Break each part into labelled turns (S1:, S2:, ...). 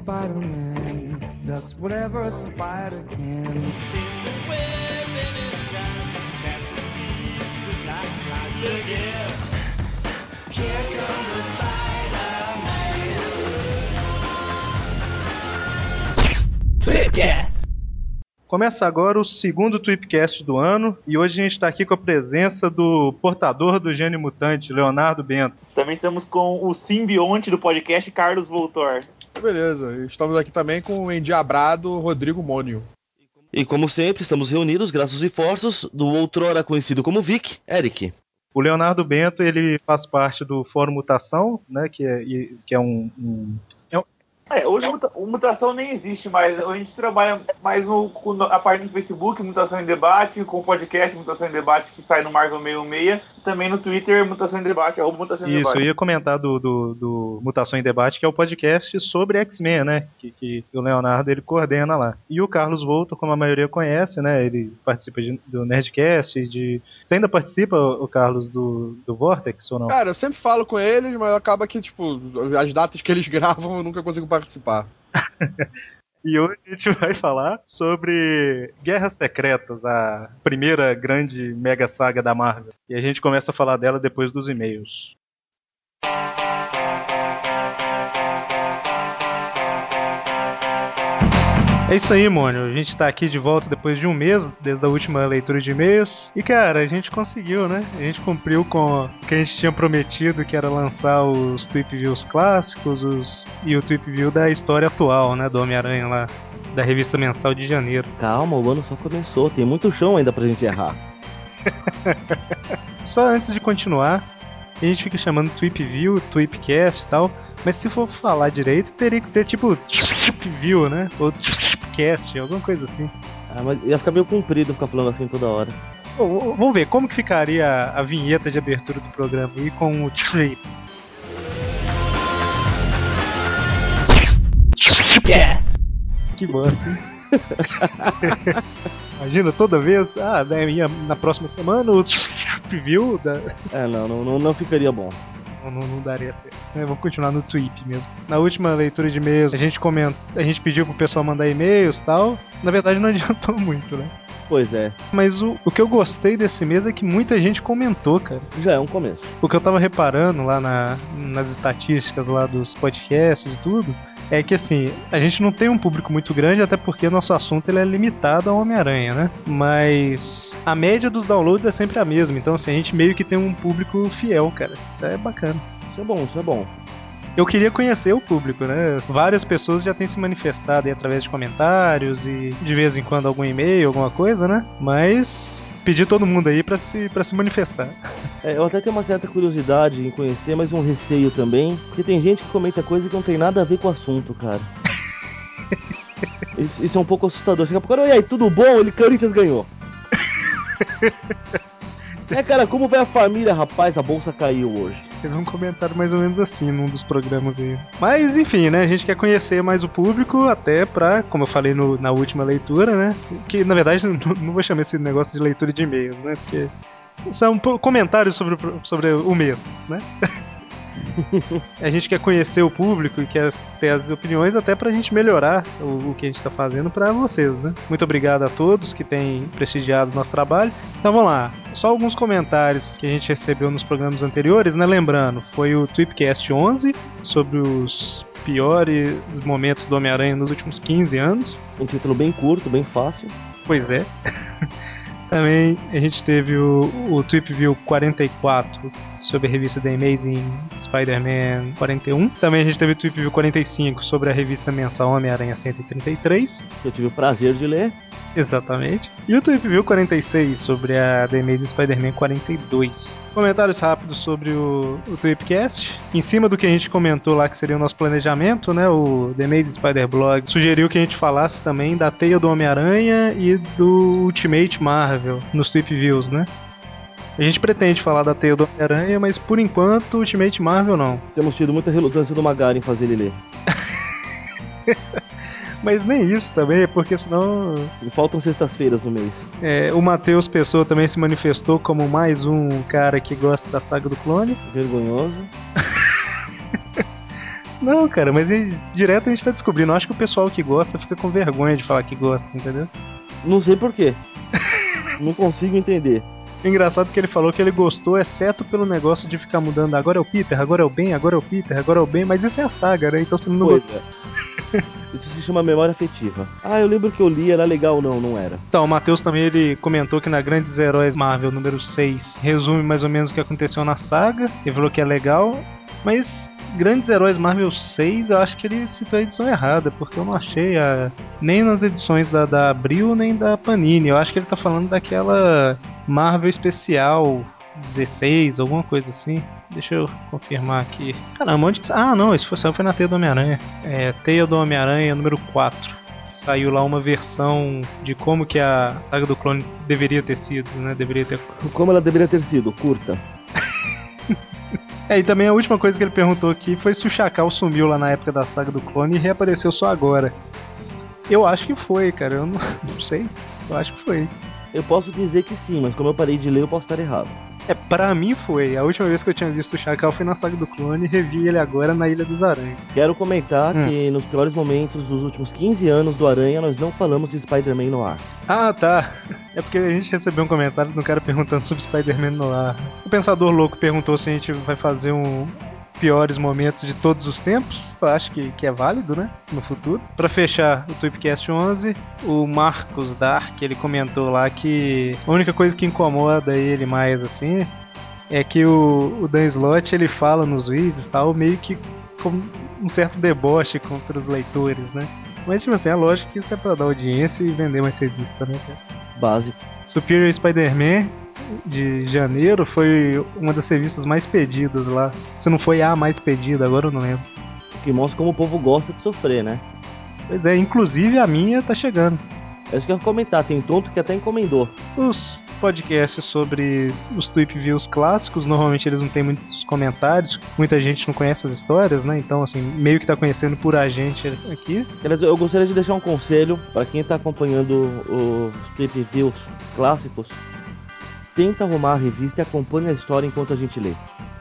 S1: Spider-Man does whatever a spider can.
S2: Começa agora o segundo Tweepcast do ano e hoje a gente está aqui com a presença do portador do gênio mutante, Leonardo Bento.
S3: Também estamos com o simbionte do podcast, Carlos Voltor.
S4: Beleza, estamos aqui também com o endiabrado Rodrigo Mônio.
S5: E como sempre, estamos reunidos, graças e forços, do outrora conhecido como Vic, Eric.
S2: O Leonardo Bento ele faz parte do Fórum Mutação, né, que é, que é um, um
S3: é, hoje muta, mutação nem existe mais. A gente trabalha mais no, com a parte do Facebook, Mutação em Debate, com o podcast Mutação em Debate que sai no Marvel 66, também no Twitter Mutação em Debate, arroba Mutação em
S2: Isso,
S3: Debate.
S2: eu ia comentar do, do, do, Mutação em Debate, que é o podcast sobre X-Men, né? Que, que o Leonardo ele coordena lá. E o Carlos Volta, como a maioria conhece, né? Ele participa de, do Nerdcast, de. Você ainda participa, o Carlos, do, do Vortex ou não?
S4: Cara, eu sempre falo com eles, mas acaba que, tipo, as datas que eles gravam eu nunca consigo participar participar.
S2: E hoje a gente vai falar sobre Guerras Secretas, a primeira grande mega saga da Marvel. E a gente começa a falar dela depois dos e-mails. É isso aí, Mônio. A gente tá aqui de volta depois de um mês, desde a última leitura de e-mails. E, cara, a gente conseguiu, né? A gente cumpriu com o que a gente tinha prometido, que era lançar os Tweep Views clássicos os... e o Tweep View da história atual, né? Do Homem-Aranha lá, da revista mensal de janeiro.
S5: Calma, o ano só começou. Tem muito chão ainda pra gente errar.
S2: só antes de continuar, a gente fica chamando Tweep View, Tweepcast e tal. Mas se for falar direito, teria que ser tipo View, né? Ou Cast, alguma coisa assim.
S5: Ah, mas ia ficar meio comprido ficar falando assim toda hora.
S2: Oh, vamos ver como que ficaria a vinheta de abertura do programa e com o Trip. Yes. Que bosta, Imagina toda vez, ah, né, na próxima semana o viu da.
S5: É, não, não, não ficaria bom
S2: não, não, daria certo. Vou continuar no tweet mesmo. Na última leitura de e-mails, a gente comenta, a gente pediu pro pessoal mandar e-mails e tal. Na verdade não adiantou muito, né?
S5: Pois é.
S2: Mas o, o que eu gostei desse mês é que muita gente comentou, cara.
S5: Já é um começo.
S2: O que eu tava reparando lá na, nas estatísticas lá dos podcasts e tudo, é que assim, a gente não tem um público muito grande, até porque nosso assunto ele é limitado ao Homem-Aranha, né? Mas a média dos downloads é sempre a mesma, então assim, a gente meio que tem um público fiel, cara. Isso é bacana.
S5: Isso é bom, isso é bom
S2: eu queria conhecer o público, né? Várias pessoas já têm se manifestado aí através de comentários e de vez em quando algum e-mail, alguma coisa, né? Mas pedir todo mundo aí para se, pra se manifestar.
S5: É, eu até tenho uma certa curiosidade em conhecer, mas um receio também, porque tem gente que comenta coisa que não tem nada a ver com o assunto, cara. isso, isso, é um pouco assustador. Chega pro cara, e aí, tudo bom? Ele Corinthians ganhou. É, cara, como vai a família, rapaz? A bolsa caiu hoje.
S2: Teve um comentário mais ou menos assim num dos programas aí. Mas, enfim, né? A gente quer conhecer mais o público, até pra, como eu falei no, na última leitura, né? Que, na verdade, não, não vou chamar esse negócio de leitura de e-mails, né? Porque são comentários sobre, sobre o mês, né? a gente quer conhecer o público e quer ter as opiniões até pra gente melhorar o, o que a gente tá fazendo para vocês, né? Muito obrigado a todos que têm prestigiado o nosso trabalho. Então vamos lá. Só alguns comentários que a gente recebeu nos programas anteriores, né? Lembrando, foi o Tweepcast 11 sobre os piores momentos do Homem-Aranha nos últimos 15 anos.
S5: Um título bem curto, bem fácil.
S2: Pois é. Também a gente teve o, o Trip View 44 sobre a revista The Amazing Spider-Man 41. Também a gente teve o Trip View 45 sobre a revista mensal Homem-Aranha 133.
S5: Eu tive o prazer de ler.
S2: Exatamente. E o Trip View 46 sobre a The Amazing Spider-Man 42. Comentários rápidos sobre o, o Tripcast. Em cima do que a gente comentou lá, que seria o nosso planejamento, né? O The Amazing Spider Blog sugeriu que a gente falasse também da Teia do Homem-Aranha e do Ultimate Marvel nos Trip Views, né? A gente pretende falar da Teia do Homem-Aranha, mas por enquanto Ultimate Marvel não.
S5: Temos tido muita relutância do Magari em fazer ele ler.
S2: Mas nem isso também, porque senão.
S5: Faltam sextas-feiras no mês.
S2: É, o Matheus Pessoa também se manifestou como mais um cara que gosta da saga do clone.
S5: Vergonhoso.
S2: Não, cara, mas direto a gente tá descobrindo. Eu acho que o pessoal que gosta fica com vergonha de falar que gosta, entendeu?
S5: Não sei porquê. Não consigo entender.
S2: Engraçado que ele falou que ele gostou, exceto pelo negócio de ficar mudando. Agora é o Peter, agora é o Ben, agora é o Peter, agora é o Ben, mas isso é a saga, né? Então você não
S5: Pois
S2: gostou.
S5: é. Isso se chama memória afetiva. Ah, eu lembro que eu li, era legal, não, não era.
S2: Então, o Matheus também ele comentou que na Grandes Heróis Marvel número 6 resume mais ou menos o que aconteceu na saga. Ele falou que é legal, mas Grandes Heróis Marvel 6 eu acho que ele citou a edição errada, porque eu não achei a, nem nas edições da, da Abril nem da Panini. Eu acho que ele tá falando daquela Marvel especial 16, alguma coisa assim. Deixa eu confirmar aqui. Caramba, onde que. Ah, não, esse foi, foi na Teia do Homem-Aranha. É, Teia do Homem-Aranha número 4 saiu lá uma versão de como que a saga do clone deveria ter sido, né? Deveria ter.
S5: Como ela deveria ter sido, curta.
S2: É, e também a última coisa que ele perguntou aqui foi se o Chacal sumiu lá na época da saga do clone e reapareceu só agora. Eu acho que foi, cara. Eu não, não sei. Eu acho que foi.
S5: Eu posso dizer que sim, mas como eu parei de ler, eu posso estar errado.
S2: É, pra mim foi. A última vez que eu tinha visto o Chacal foi na saga do clone e revi ele agora na Ilha dos Aranhas.
S5: Quero comentar
S2: Hum.
S5: que nos piores momentos dos últimos 15 anos do Aranha, nós não falamos de Spider-Man no ar.
S2: Ah, tá. É porque a gente recebeu um comentário de um cara perguntando sobre Spider-Man no ar. O Pensador Louco perguntou se a gente vai fazer um piores momentos de todos os tempos. Acho que, que é válido, né? No futuro. Pra fechar o Tweepcast 11, o Marcos Dark, ele comentou lá que a única coisa que incomoda ele mais, assim, é que o, o Dan Slott, ele fala nos vídeos tal, meio que com um certo deboche contra os leitores, né? Mas, tipo assim, é lógico que isso é pra dar audiência e vender mais revista, né, cara?
S5: Básico.
S2: Superior Spider-Man de janeiro foi uma das revistas mais pedidas lá. Se não foi a mais pedida, agora eu não lembro.
S5: Que mostra como o povo gosta de sofrer, né?
S2: Pois é, inclusive a minha tá chegando.
S5: É isso que eu ia comentar, tem tonto que até encomendou.
S2: Os podcasts sobre os Tweep Views clássicos, normalmente eles não têm muitos comentários, muita gente não conhece as histórias, né? Então, assim, meio que tá conhecendo por a gente aqui.
S5: Eu gostaria de deixar um conselho para quem tá acompanhando os Trip Views clássicos. Tenta arrumar a revista e acompanha a história enquanto a gente lê.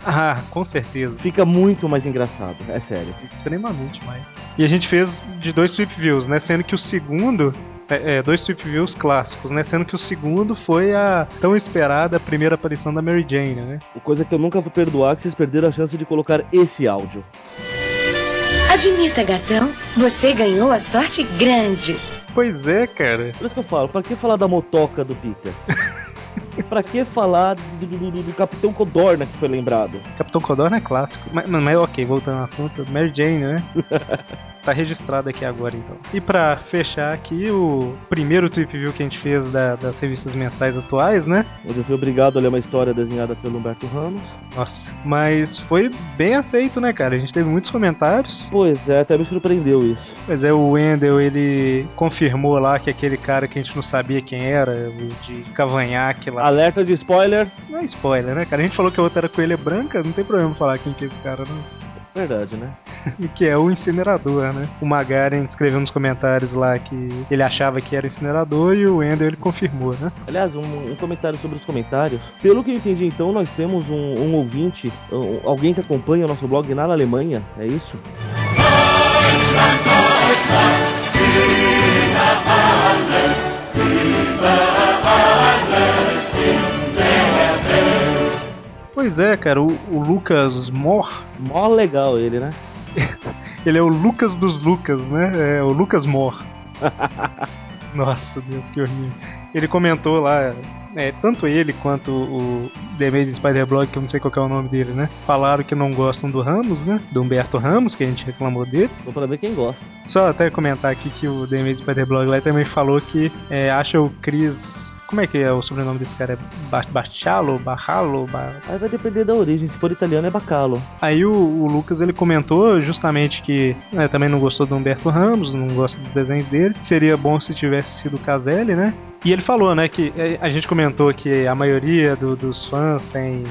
S2: Ah, com certeza.
S5: Fica muito mais engraçado, é sério.
S2: Extremamente mais. E a gente fez de dois Tweep Views, né? Sendo que o segundo. É, é, dois Tweep Views clássicos, né? Sendo que o segundo foi a tão esperada primeira aparição da Mary Jane, né?
S5: Coisa que eu nunca vou perdoar que vocês perderam a chance de colocar esse áudio.
S6: Admita, gatão, você ganhou a sorte grande.
S2: Pois é, cara.
S5: Por isso que eu falo, pra que falar da motoca do Peter? pra que falar do, do- do- do Capitão Codorna que foi lembrado?
S2: Capitão Codorna é clássico. Mas, mas ok, voltando ao assunto, Mary Jane, né? tá registrado aqui agora então. E pra fechar aqui, o primeiro Tweep View que a gente fez da- das revistas mensais atuais, né?
S5: Onde eu fui obrigado a ler uma história desenhada pelo Humberto Ramos.
S2: Nossa, mas foi bem aceito, né, cara? A gente teve muitos comentários.
S5: Pois é, até me surpreendeu isso.
S2: Pois é, o Wendel, ele confirmou lá que aquele cara que a gente não sabia quem era, o de cavanhaque lá.
S5: Alerta de spoiler.
S2: Não é spoiler, né, cara? A gente falou que a outra era coelha branca, não tem problema falar quem que é esse cara, não.
S5: Verdade, né?
S2: que é o incinerador, né? O Magaren escreveu nos comentários lá que ele achava que era incinerador e o Wendel ele confirmou, né?
S5: Aliás, um, um comentário sobre os comentários. Pelo que eu entendi, então, nós temos um, um ouvinte, um- alguém que acompanha o nosso blog na Alemanha, é isso?
S2: Pois é, cara, o, o Lucas Mor,
S5: Mó legal ele, né?
S2: ele é o Lucas dos Lucas, né? É o Lucas Mor. Nossa, Deus, que horrível. Ele comentou lá, é, tanto ele quanto o The Amazing Spider Blog, que eu não sei qual é o nome dele, né? Falaram que não gostam do Ramos, né? Do Humberto Ramos, que a gente reclamou dele.
S5: Pra ver quem gosta.
S2: Só até comentar aqui que o The Amazing Spider Blog lá também falou que é, acha o Chris. Como é que é o sobrenome desse cara? É Ba- Bachalo? Barralo? Ba-
S5: Aí vai depender da origem, se for italiano é bacalo.
S2: Aí o, o Lucas ele comentou justamente que né, também não gostou do Humberto Ramos, não gosta dos desenhos dele. Seria bom se tivesse sido o Caselli, né? E ele falou, né, que é, a gente comentou que a maioria do- dos fãs tem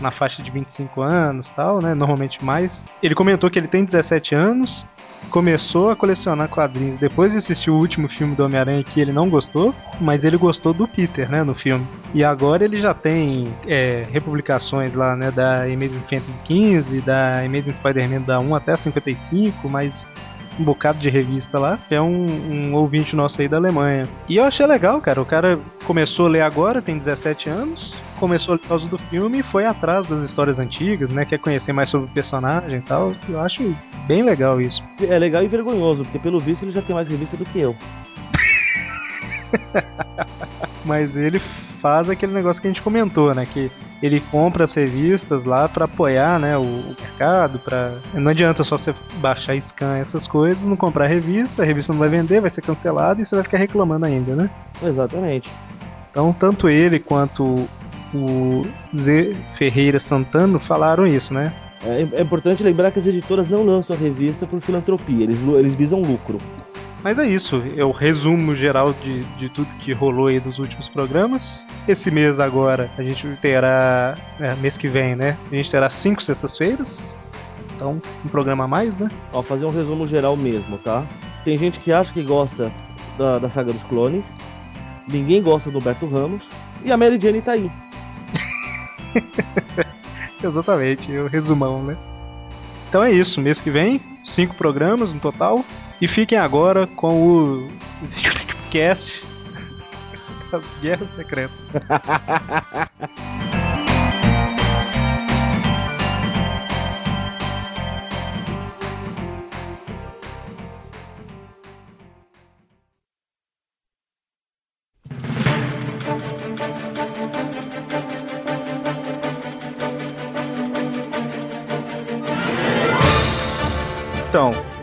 S2: na faixa de 25 anos tal, né? Normalmente mais. Ele comentou que ele tem 17 anos começou a colecionar quadrinhos depois de assistir o último filme do Homem-Aranha que ele não gostou, mas ele gostou do Peter, né, no filme. E agora ele já tem é, republicações lá, né, da Amazing Fantasy 15, da Amazing Spider-Man da 1 até 55, mas um bocado de revista lá. É um, um, ouvinte nosso aí da Alemanha. E eu achei legal, cara. O cara começou a ler agora, tem 17 anos. Começou por causa do filme e foi atrás das histórias antigas, né? Quer conhecer mais sobre o personagem e tal. Eu acho bem legal isso.
S5: É legal e vergonhoso, porque pelo visto ele já tem mais revista do que eu.
S2: Mas ele faz aquele negócio que a gente comentou, né? Que ele compra as revistas lá para apoiar, né, o, o mercado, para não adianta só você baixar scan essas coisas, não comprar a revista, a revista não vai vender, vai ser cancelada e você vai ficar reclamando ainda, né?
S5: Exatamente.
S2: Então, tanto ele quanto o Zé Ferreira Santana falaram isso, né?
S5: É, é importante lembrar que as editoras não lançam a revista por filantropia, eles, eles visam lucro.
S2: Mas é isso, é o resumo geral de, de tudo que rolou aí dos últimos programas. Esse mês agora a gente terá. É, mês que vem, né? A gente terá cinco sextas-feiras. Então, um programa a mais, né?
S5: Ó, fazer um resumo geral mesmo, tá? Tem gente que acha que gosta da, da saga dos clones. Ninguém gosta do Beto Ramos. E a Mary Jane tá aí.
S2: Exatamente, o resumão, né? Então é isso, mês que vem, cinco programas no total. E fiquem agora com o cast das Guerras Secretas.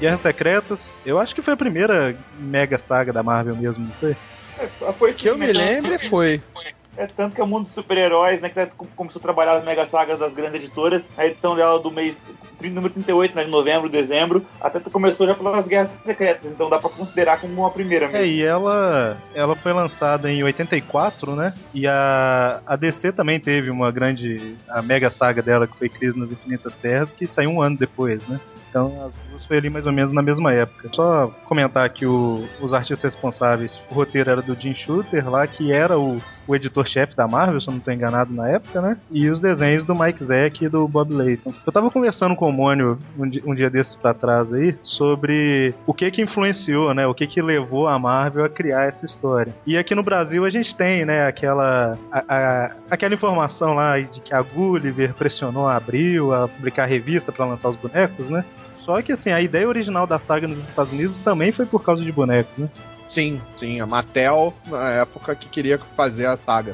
S2: Guerras Secretas, eu acho que foi a primeira mega saga da Marvel mesmo, não foi?
S4: É, foi que eu me lembre, foi.
S3: É tanto que é o mundo dos super-heróis, né? Que tá, começou a trabalhar as mega sagas das grandes editoras. A edição dela do mês número 38, né, de novembro, dezembro, até começou já pelas Guerras Secretas, então dá pra considerar como uma primeira mesmo.
S2: É, e ela, ela foi lançada em 84, né? E a, a DC também teve uma grande, a mega saga dela, que foi Crise nas Infinitas Terras, que saiu um ano depois, né? Então as foi ali mais ou menos na mesma época. Só comentar que o, os artistas responsáveis, o roteiro era do Jim Shooter lá, que era o, o editor-chefe da Marvel, se eu não estou enganado na época, né? E os desenhos do Mike Zeck e do Bob Layton. Eu tava conversando com o Mônio um, dia, um dia desses pra trás aí sobre o que que influenciou, né? O que que levou a Marvel a criar essa história. E aqui no Brasil a gente tem, né, aquela a, a, aquela informação lá de que a Gulliver pressionou a Abril a publicar revista para lançar os bonecos, né? Só que assim, a ideia original da saga nos Estados Unidos também foi por causa de bonecos, né?
S4: Sim, sim. A Mattel, na época que queria fazer a saga.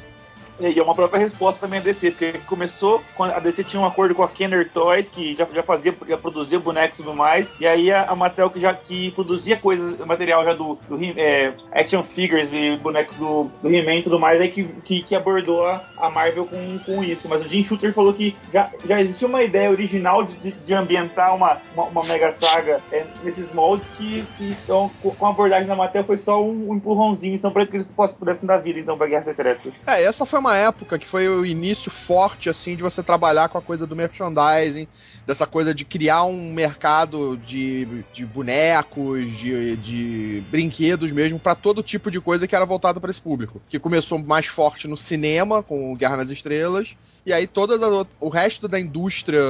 S3: E é uma própria resposta também a DC, porque começou a DC tinha um acordo com a Kenner Toys, que já, já fazia, já produzia bonecos e tudo mais, e aí a, a Mattel que já que produzia coisas, material já do, do é, action figures e bonecos do, do He-Man e tudo mais, aí que, que, que, abordou a, a Marvel com, com isso. Mas o Jim Shooter falou que já, já existia uma ideia original de, de, de ambientar uma, uma, uma, mega saga é, nesses moldes que, que então, com a abordagem da Mattel foi só um, um empurrãozinho, são para que eles pudessem dar vida então para Guerras Secretas.
S4: É, essa foi uma época que foi o início forte, assim, de você trabalhar com a coisa do merchandising, dessa coisa de criar um mercado de, de bonecos, de, de brinquedos mesmo, para todo tipo de coisa que era voltado para esse público. Que começou mais forte no cinema, com Guerra nas Estrelas, e aí todas as, o resto da indústria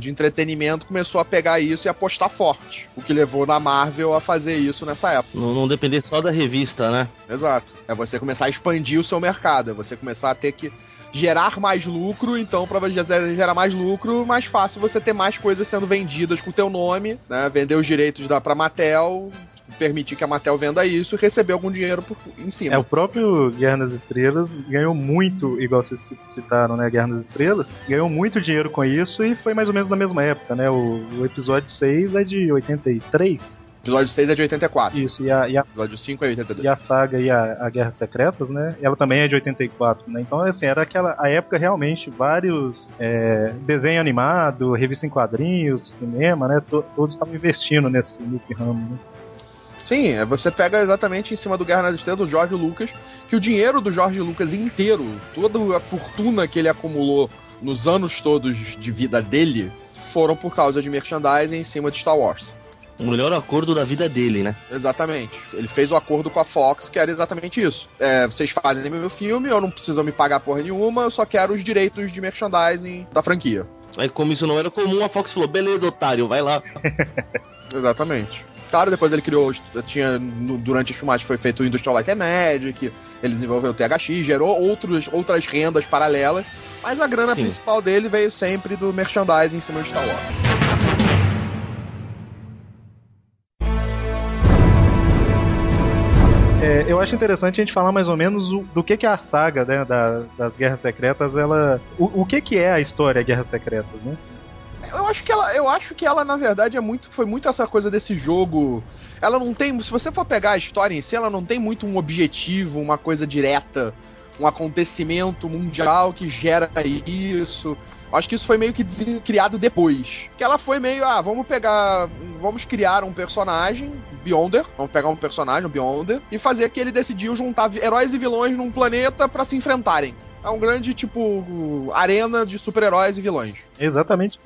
S4: de entretenimento começou a pegar isso e apostar forte. O que levou na Marvel a fazer isso nessa época.
S5: Não, não depender só da revista, né?
S4: Exato. É você começar a expandir o seu mercado, é você começar a ter que gerar mais lucro, então para gerar mais lucro, mais fácil você ter mais coisas sendo vendidas com o teu nome, né? Vender os direitos da pra Mattel, permitir que a Mattel venda isso e receber algum dinheiro por, em cima.
S2: É, o próprio Guerra nas Estrelas ganhou muito, igual vocês citaram, né, Guerra nas Estrelas, ganhou muito dinheiro com isso e foi mais ou menos na mesma época, né, o, o episódio 6 é de 83,
S4: episódio 6 é de 84.
S2: Isso, e a, e a
S4: episódio 5 é 82.
S2: E a saga e a, a Guerras Secretas, né? Ela também é de 84, né? Então, assim, era aquela a época realmente, vários é, desenho animado, revista em quadrinhos, cinema, né? todos estavam investindo nesse, nesse ramo, né?
S4: Sim, é, você pega exatamente em cima do Guerra nas Estrelas do Jorge Lucas, que o dinheiro do Jorge Lucas inteiro, toda a fortuna que ele acumulou nos anos todos de vida dele, foram por causa de merchandising em cima de Star Wars.
S5: O melhor acordo da vida dele, né?
S4: Exatamente. Ele fez o acordo com a Fox, que era exatamente isso. É, vocês fazem meu filme, eu não preciso me pagar porra nenhuma, eu só quero os direitos de merchandising da franquia.
S5: Aí, como isso não era comum, a Fox falou: beleza, otário, vai lá.
S4: Exatamente. Claro, depois ele criou, tinha, durante as filmagens foi feito o Industrial Light and Magic, ele desenvolveu o THX, gerou outros, outras rendas paralelas, mas a grana
S5: Sim.
S4: principal dele veio sempre do merchandising em cima de Star Wars.
S2: É, eu acho interessante a gente falar mais ou menos o- do que, que é a saga né, da- das Guerras Secretas, ela. O, o que, que é a história Guerras Secretas, né?
S4: Eu acho que ela, eu acho que ela na verdade é muito, foi muito essa coisa desse jogo. Ela não tem, se você for pegar a história em si, ela não tem muito um objetivo, uma coisa direta, um acontecimento mundial que gera isso. Acho que isso foi meio que criado depois. Que ela foi meio, ah, vamos pegar, vamos criar um personagem, Beyonder, vamos pegar um personagem, Beyonder, e fazer que ele decidiu juntar heróis e vilões num planeta pra se enfrentarem. É um grande, tipo, arena de super-heróis e vilões.
S2: Exatamente.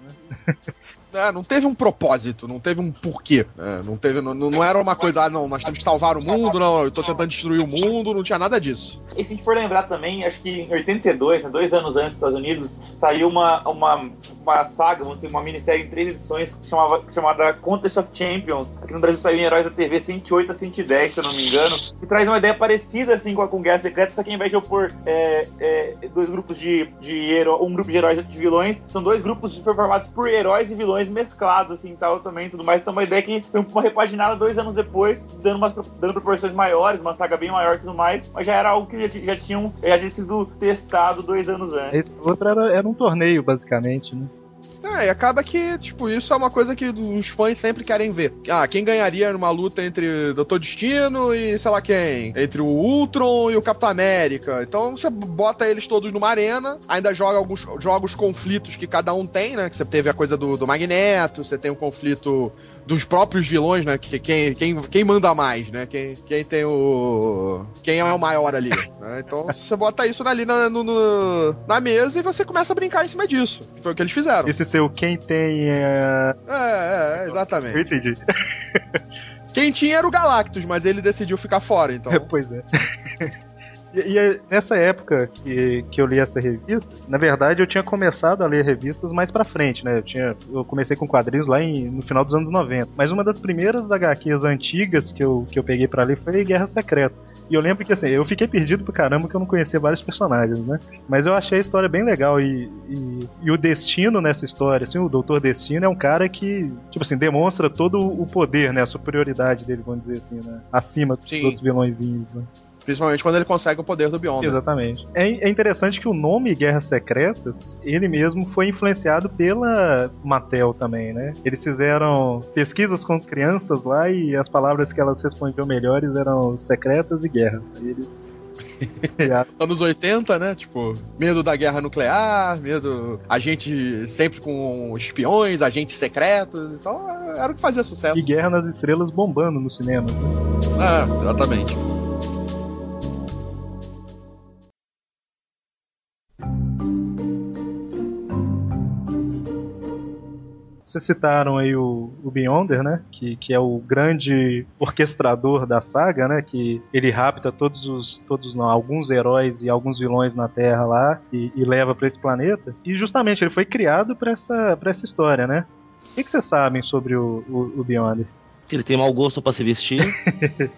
S4: É, não teve um propósito, não teve um porquê. né? não, teve, não, não era uma coisa, ah, não, nós temos que salvar o mundo, não, eu tô tentando destruir o mundo, não tinha nada disso.
S3: E se a gente for lembrar também, acho que em 82, né, dois anos antes dos Estados Unidos, saiu uma, uma, uma saga, vamos dizer, uma minissérie em três edições chamava, chamada Contest of Champions. Aqui no Brasil saiu em Heróis da TV 108 a 110, se eu não me engano, que traz uma ideia parecida assim com a com Guerra Secreta, só que ao invés de opor é, é, dois grupos de, de heró- um grupo de heróis e de vilões, são dois grupos formados por heróis e vilões mesclados, assim, tal, também, tudo mais. Então, uma ideia que foi uma repaginada dois anos depois, dando, umas, dando proporções maiores, uma saga bem maior e tudo mais, mas já era algo que já, já tinham, já tinha sido testado dois anos antes.
S2: Esse outro era, era um torneio, basicamente, né?
S4: É, e acaba que, tipo, isso é uma coisa que os fãs sempre querem ver. Ah, quem ganharia numa luta entre Doutor Destino e sei lá quem? Entre o Ultron e o Capitão América. Então você bota eles todos numa arena, ainda joga alguns jogos conflitos que cada um tem, né? Que você teve a coisa do, do Magneto, você tem o conflito dos próprios vilões, né? Que, quem, quem, quem manda mais, né? Quem, quem tem o. Quem é o maior ali. né? Então você bota isso ali na, no- na mesa e você começa a brincar em cima disso. Foi o que eles fizeram.
S2: Esse seu quem tem. É...
S4: É, é,
S2: Eu
S4: exatamente.
S2: entendi.
S4: Quem tinha era o Galactus, mas ele decidiu ficar fora, então.
S2: pois é. E, e é nessa época que, que eu li essa revista, na verdade eu tinha começado a ler revistas mais pra frente, né? Eu, tinha, eu comecei com quadrinhos lá em- no final dos anos 90. Mas uma das primeiras HQs antigas que eu, que eu peguei pra ler foi Guerra Secreta. E eu lembro que assim, eu fiquei perdido pro caramba que eu não conhecia vários personagens, né? Mas eu achei a história bem legal e, e, e o Destino nessa história, assim, o Doutor Destino é um cara que, tipo assim, demonstra todo o poder, né? A superioridade dele, vamos dizer assim, né? Acima dos
S4: Sim.
S2: outros vilõezinhos, né?
S4: Principalmente quando ele consegue o poder do Beyond.
S2: Exatamente. É, é interessante que o nome Guerras Secretas, ele mesmo foi influenciado pela Mattel também, né? Eles fizeram pesquisas com crianças lá e as palavras que elas respondiam melhores eram secretas e guerras. Eles.
S4: Anos 80, né? Tipo, medo da guerra nuclear, medo. A gente sempre com espiões, agentes secretos. Então era o que fazia sucesso.
S2: e Guerra nas Estrelas bombando no cinema.
S4: É, exatamente.
S2: Vocês citaram aí o, o Beyonder, né? Que, que é o grande orquestrador da saga, né? Que ele rapta todos os. todos não, alguns heróis e alguns vilões na Terra lá e, e leva pra esse planeta. E justamente ele foi criado pra essa, pra essa história, né? O que, que vocês sabem sobre o, o, o Beyonder?
S5: Ele tem mau gosto pra se vestir.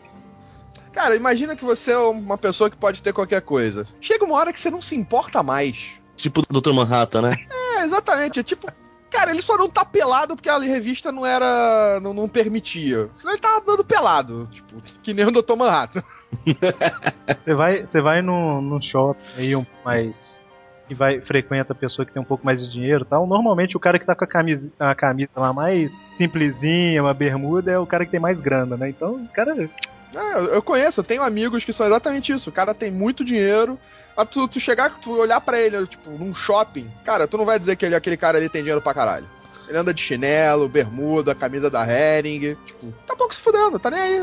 S4: Cara, imagina que você é uma pessoa que pode ter qualquer coisa. Chega uma hora que você não se importa mais.
S5: tipo o Dr. Manhattan, né?
S4: É, exatamente. É tipo. Cara, ele só não tá pelado porque a revista não era. não, não permitia. Senão ele tava dando pelado. Tipo, que nem o Dr. Manhattan.
S2: Você vai, você vai num, num shopping aí um mais. que vai, frequenta a pessoa que tem um pouco mais de dinheiro e tal. Normalmente o cara que tá com a camisa, a camisa lá mais simplesinha, uma bermuda, é o cara que tem mais grana, né? Então o cara.
S4: É, eu- conheço, eu tenho amigos que são exatamente isso. O cara tem muito dinheiro, mas tu, tu chegar, tu olhar pra ele, tipo, num shopping, cara, tu não vai dizer que ele, aquele cara ali tem dinheiro pra caralho. Ele anda de chinelo, bermuda, camisa da Hering, tipo, tá pouco se fudendo, tá nem aí.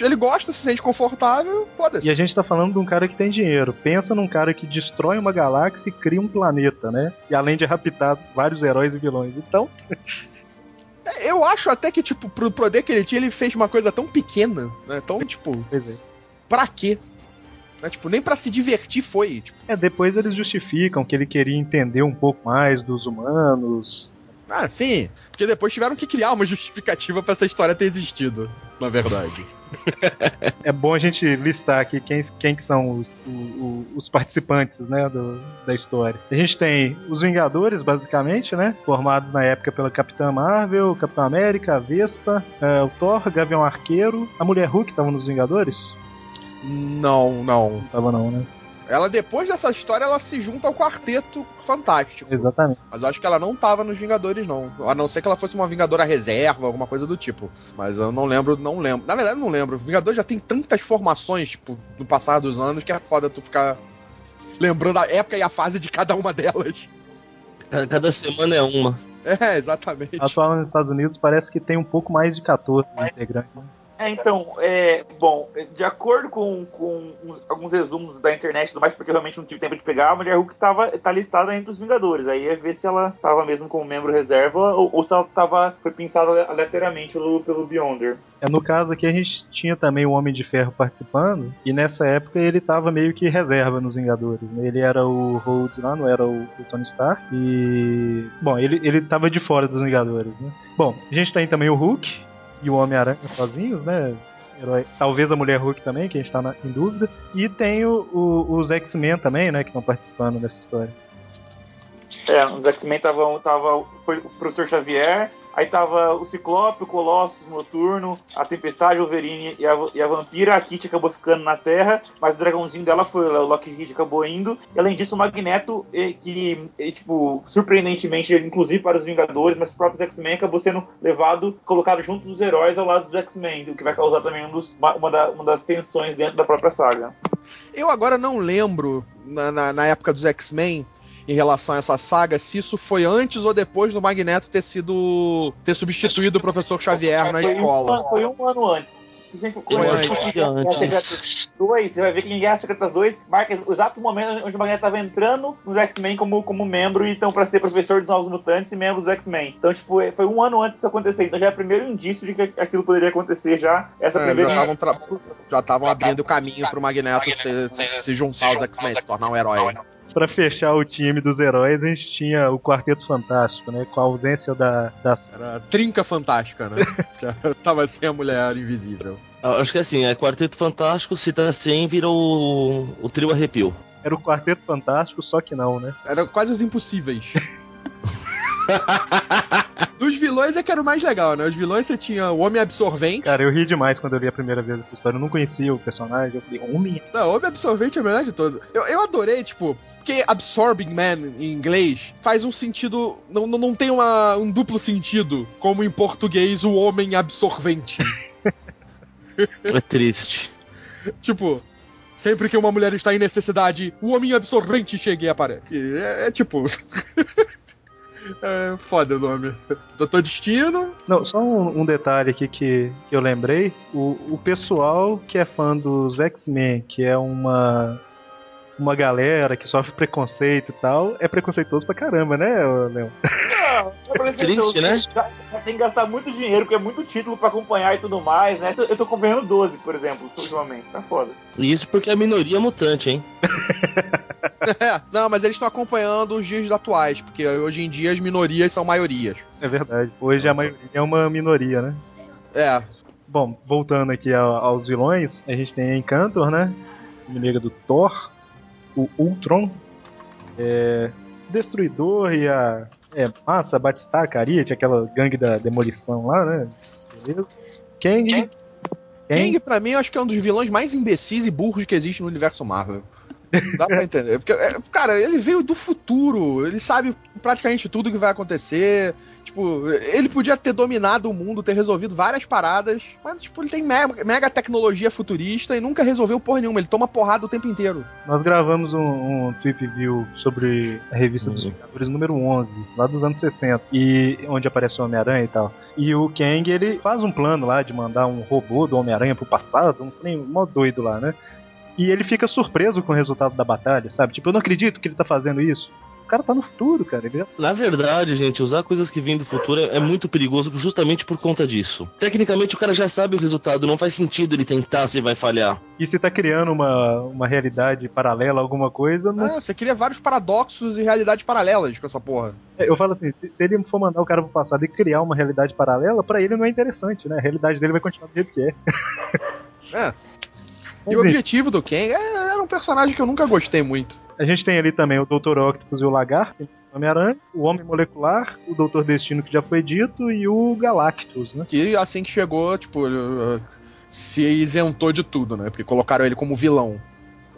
S4: Ele gosta, se sente confortável, foda-se.
S2: E a gente tá falando de um cara que tem dinheiro. Pensa num cara que destrói uma galáxia e cria um planeta, né? E além de raptar vários heróis e vilões. Então,
S4: Eu acho até que, tipo, pro poder que ele tinha, ele fez uma coisa tão pequena, né? Tão, tipo,
S2: Pois é.
S4: pra quê? Né? Tipo, nem pra se divertir foi. Tipo,
S2: É, depois eles justificam que ele queria entender um pouco mais dos humanos.
S4: Ah, sim. Porque depois tiveram que criar uma justificativa pra essa história ter existido, na verdade.
S2: É bom a gente listar aqui quem, quem que são os, o- os participantes, né, do- da história. A gente tem os Vingadores, basicamente, né, formados na época pela Capitã Marvel, Capitão América, a Vespa, eh, o Thor, Gavião Arqueiro, a Mulher Hulk estavam nos Vingadores?
S4: Não, não.
S2: Não tava não, né?
S4: Ela, depois dessa história, ela se junta ao quarteto fantástico.
S2: Exatamente.
S4: Mas eu acho que ela não tava nos Vingadores, não. A não ser que ela fosse uma Vingadora reserva, alguma coisa do tipo. Mas eu não lembro, não lembro. Na verdade, não lembro. O Vingador já tem tantas formações, tipo, no passar dos anos, que é foda tu ficar lembrando a época e a fase de cada uma delas.
S5: Ca- Cada semana é uma.
S4: É, exatamente.
S2: Atual nos Estados Unidos parece que tem um pouco mais de 14 integrantes. né?
S3: É, então, é, bom, de acordo com, com uns- alguns resumos da internet e tudo mais, porque eu realmente não tive tempo de pegar, a Mulher Hulk tava, tá listada entre os Vingadores. Aí é ver se ela tava mesmo como membro reserva ou, ou se ela tava, foi pensada ale- aleatoriamente pelo, pelo Beyonder.
S2: É, no caso aqui a gente tinha também o Homem de Ferro participando, e nessa época ele tava meio que reserva nos Vingadores, né? Ele era o Rhodes lá, não era o, o Tony Stark, e... Bom, ele, ele tava de fora dos Vingadores, né? Bom, a gente tem também o Hulk e o Homem-Aranha sozinhos, né? Talvez a Mulher Hulk também, que a gente tá na- em dúvida. E tem o- o- os X-Men também, né? Que estão participando dessa história.
S3: É, os X-Men estavam. Tava, foi o Professor Xavier, aí tava o Ciclope, o Colossus, o Noturno, a Tempestade, o Wolverine e a, e a Vampira. A Kitty acabou ficando na Terra, mas o dragãozinho dela foi, o Lockheed acabou indo. E além disso, o Magneto, que, eh, tipo, surpreendentemente, inclusive para os Vingadores, mas os próprios X-Men, acabou sendo levado, colocado junto dos heróis ao lado dos X-Men, o que vai causar também um dos- uma, uma da- uma das tensões dentro da própria saga.
S4: Eu agora não lembro, na, na, na época dos X-Men, em relação a essa saga, se isso foi antes ou depois do Magneto ter sido. ter substituído o professor Xavier na
S3: Foi um,
S4: escola.
S3: foi um ano antes. Se você for
S4: antes.
S5: acho que antes.
S3: 2, você vai ver que em Guerra Secretas 2 marca o exato momento onde o Magneto estava entrando nos X-Men como, como membro e então para ser professor dos Novos Mutantes e membro dos X-Men. Então, tipo, foi um ano antes disso acontecer. Então já é o primeiro indício de que aquilo poderia acontecer já. Essa
S4: É,
S3: primeira.
S4: já estavam tra- já estavam abrindo o caminho pro Magneto se, se- se juntar aos X-Men, se tornar um herói.
S2: Pra fechar o time dos heróis, a gente tinha o Quarteto Fantástico, né? Com a ausência da, da
S4: Era trinca fantástica, né? Tava sem a mulher invisível.
S5: Acho que assim, é Quarteto Fantástico, se tá sem, vira o, o trio arrepio.
S2: Era o Quarteto Fantástico, só que não, né?
S4: Era quase os impossíveis. Vilões é que era o mais legal, né? Os vilões você tinha o Homem Absorvente.
S2: Cara, eu ri demais quando eu li a primeira vez essa história. Eu não conhecia o personagem. Eu falei, homem?
S4: Não, o Homem Absorvente é o melhor de todos. Eu, eu adorei, tipo, porque Absorbing Man em inglês faz um sentido. Não, não, não tem uma, um duplo sentido, como em português o Homem Absorvente.
S5: É triste.
S4: tipo, sempre que uma mulher está em necessidade, o Homem Absorvente chega e aparece. É, é tipo. é foda o nome. Doutor Destino.
S2: Não, só um, um detalhe aqui que, que eu lembrei. O, o pessoal que é fã dos X-Men, que é uma. Uma galera que sofre preconceito e tal, é preconceituoso pra caramba, né?
S3: Não, é
S5: Triste, né?
S3: Já, já tem que gastar muito dinheiro, porque é muito título pra acompanhar e tudo mais, né? Eu tô acompanhando 12, por exemplo, ultimamente. Tá foda.
S5: Isso porque é a minoria mutante, hein?
S4: É, não, mas eles estão acompanhando os dias atuais, porque hoje em dia as minorias são maiorias.
S2: É verdade. Hoje a maioria é uma minoria, né?
S4: É,
S2: Bom, voltando aqui ao- aos vilões, a gente tem a Encantor, né? Inimiga do Thor, o Ultron, é, Destruidor e a é, Massa, Batistaca, Ariete, aquela gangue da demolição lá, né? Beleza. Kang,
S4: Kang, pra mim, eu acho que é um dos vilões mais imbecis e burros que existe no universo Marvel. Dá pra entender. Porque, é, cara, ele veio do futuro, ele sabe praticamente tudo que vai acontecer. Tipo, ele podia ter dominado o mundo, ter resolvido várias paradas, mas, tipo, ele tem mega, mega tecnologia futurista e nunca resolveu porra nenhuma. Ele toma porrada o tempo inteiro.
S2: Nós gravamos um, um Trip View sobre a revista dos
S5: Uhum.
S2: Vingadores número 11, lá dos anos 60, e onde aparece o Homem-Aranha e tal. E o Kang, ele faz um plano lá de mandar um robô do Homem-Aranha pro passado, um trem mó doido lá, né? E ele fica surpreso com o resultado da batalha, sabe? Tipo, eu não acredito que ele tá fazendo isso. cara tá no futuro, cara. Ele já...
S5: Na verdade, gente, usar coisas que vêm do futuro é, é muito perigoso justamente por conta disso. Tecnicamente, o cara já sabe o resultado, não faz sentido ele tentar se vai falhar.
S2: E se tá criando uma, uma realidade paralela, alguma coisa, não...
S4: Ah, você cria vários paradoxos e realidades paralelas com essa porra.
S2: É, Eu falo assim, se, se ele for mandar o cara pro passado e criar uma realidade paralela, pra ele não é interessante, né? A realidade dele vai continuar do jeito que é.
S4: É. E o
S2: ver.
S4: objetivo do Ken é- era um personagem que eu nunca gostei muito.
S2: A gente tem ali também o Dr. Octopus e o Lagarto, o Homem-Aranha, o Homem Molecular, o Doutor Destino, que já foi dito, e o Galactus, né?
S4: Que assim que chegou, tipo, uh, se isentou de tudo, né? Porque colocaram ele como vilão.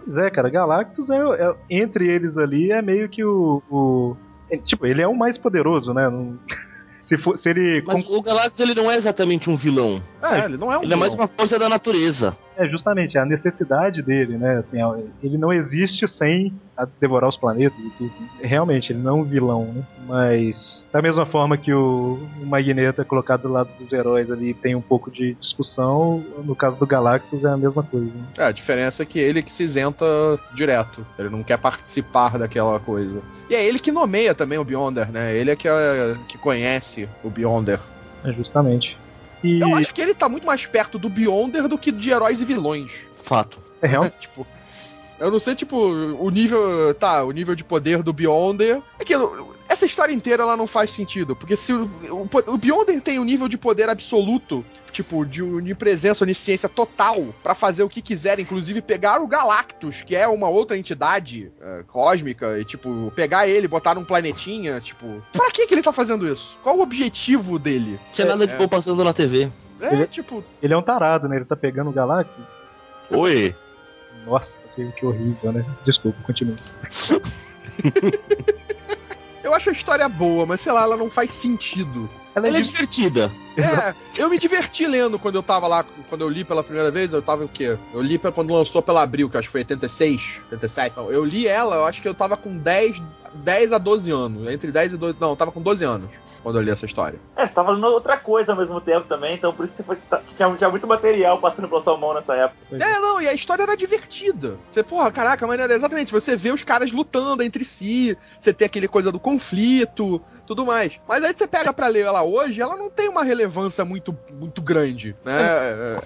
S2: Pois é, cara, Galactus é, é- entre eles ali é meio que o. o- é, tipo, ele é o mais poderoso, né? Não- se, for, se ele.
S5: Mas o Galactus ele não é exatamente um vilão.
S4: É, ele não é um
S5: Ele é
S4: vilão.
S5: mais uma força da natureza.
S2: É justamente a necessidade dele, né? Assim, é- ele não existe sem a- devorar os planetas e tudo. Realmente, ele não é um vilão, né? Mas da mesma forma que o, o Magneto é colocado do lado dos heróis ali tem um pouco de discussão, no caso do Galactus é a mesma coisa. né?
S4: É, a diferença é que ele que se isenta direto. Ele não quer participar daquela coisa. E é ele que nomeia também o Beyonder, né? Ele é que, é, que conhece o Beyonder.
S2: É justamente. E
S4: Eu acho que ele tá muito mais perto do Beyonder do que de heróis e vilões.
S5: Fato.
S2: é real.
S4: tipo, eu não sei, tipo, o nível. Tá, o nível de poder do Beyonder. É que essa história inteira ela não faz sentido. Porque se o, o, o Beyonder tem um nível de poder absoluto, tipo, de onipresença, onisciência total, pra fazer o que quiser, inclusive pegar o Galactus, que é uma outra entidade é, cósmica, e, tipo, pegar ele, botar num planetinha, tipo. Pra que, que ele tá fazendo isso? Qual o objetivo dele?
S5: Tinha nada de
S4: é.
S5: bom passando na TV.
S4: É,
S2: Ele-
S4: tipo.
S2: Ele é um tarado, né? Ele tá pegando o Galactus.
S5: Oi.
S2: Nossa, que, horrível, né? Desculpa, continua.
S4: Eu acho a história boa, mas sei lá, ela não faz sentido.
S2: Ela é,
S5: Ela é divertida.
S4: É, eu me diverti lendo quando eu tava lá, quando eu li pela primeira vez, eu tava o quê? Eu li quando lançou pela Abril, que eu acho que foi 86, 87. Não, eu li ela, eu acho que eu tava com 10, 10 a 12 anos. Entre 10 e 12. Não, eu tava com 12 anos quando eu li essa história.
S3: É, você tava lendo outra coisa ao mesmo tempo também, então por isso você foi, tá- tinha, tinha muito material passando pela sua mão nessa época.
S4: É, não, e a história era divertida. Você, porra, caraca, maneira, exatamente. Você vê os caras lutando entre si, você tem aquele coisa do conflito, tudo mais. Mas aí você pega pra ler ela hoje, ela não tem uma relevância muito, muito grande, né?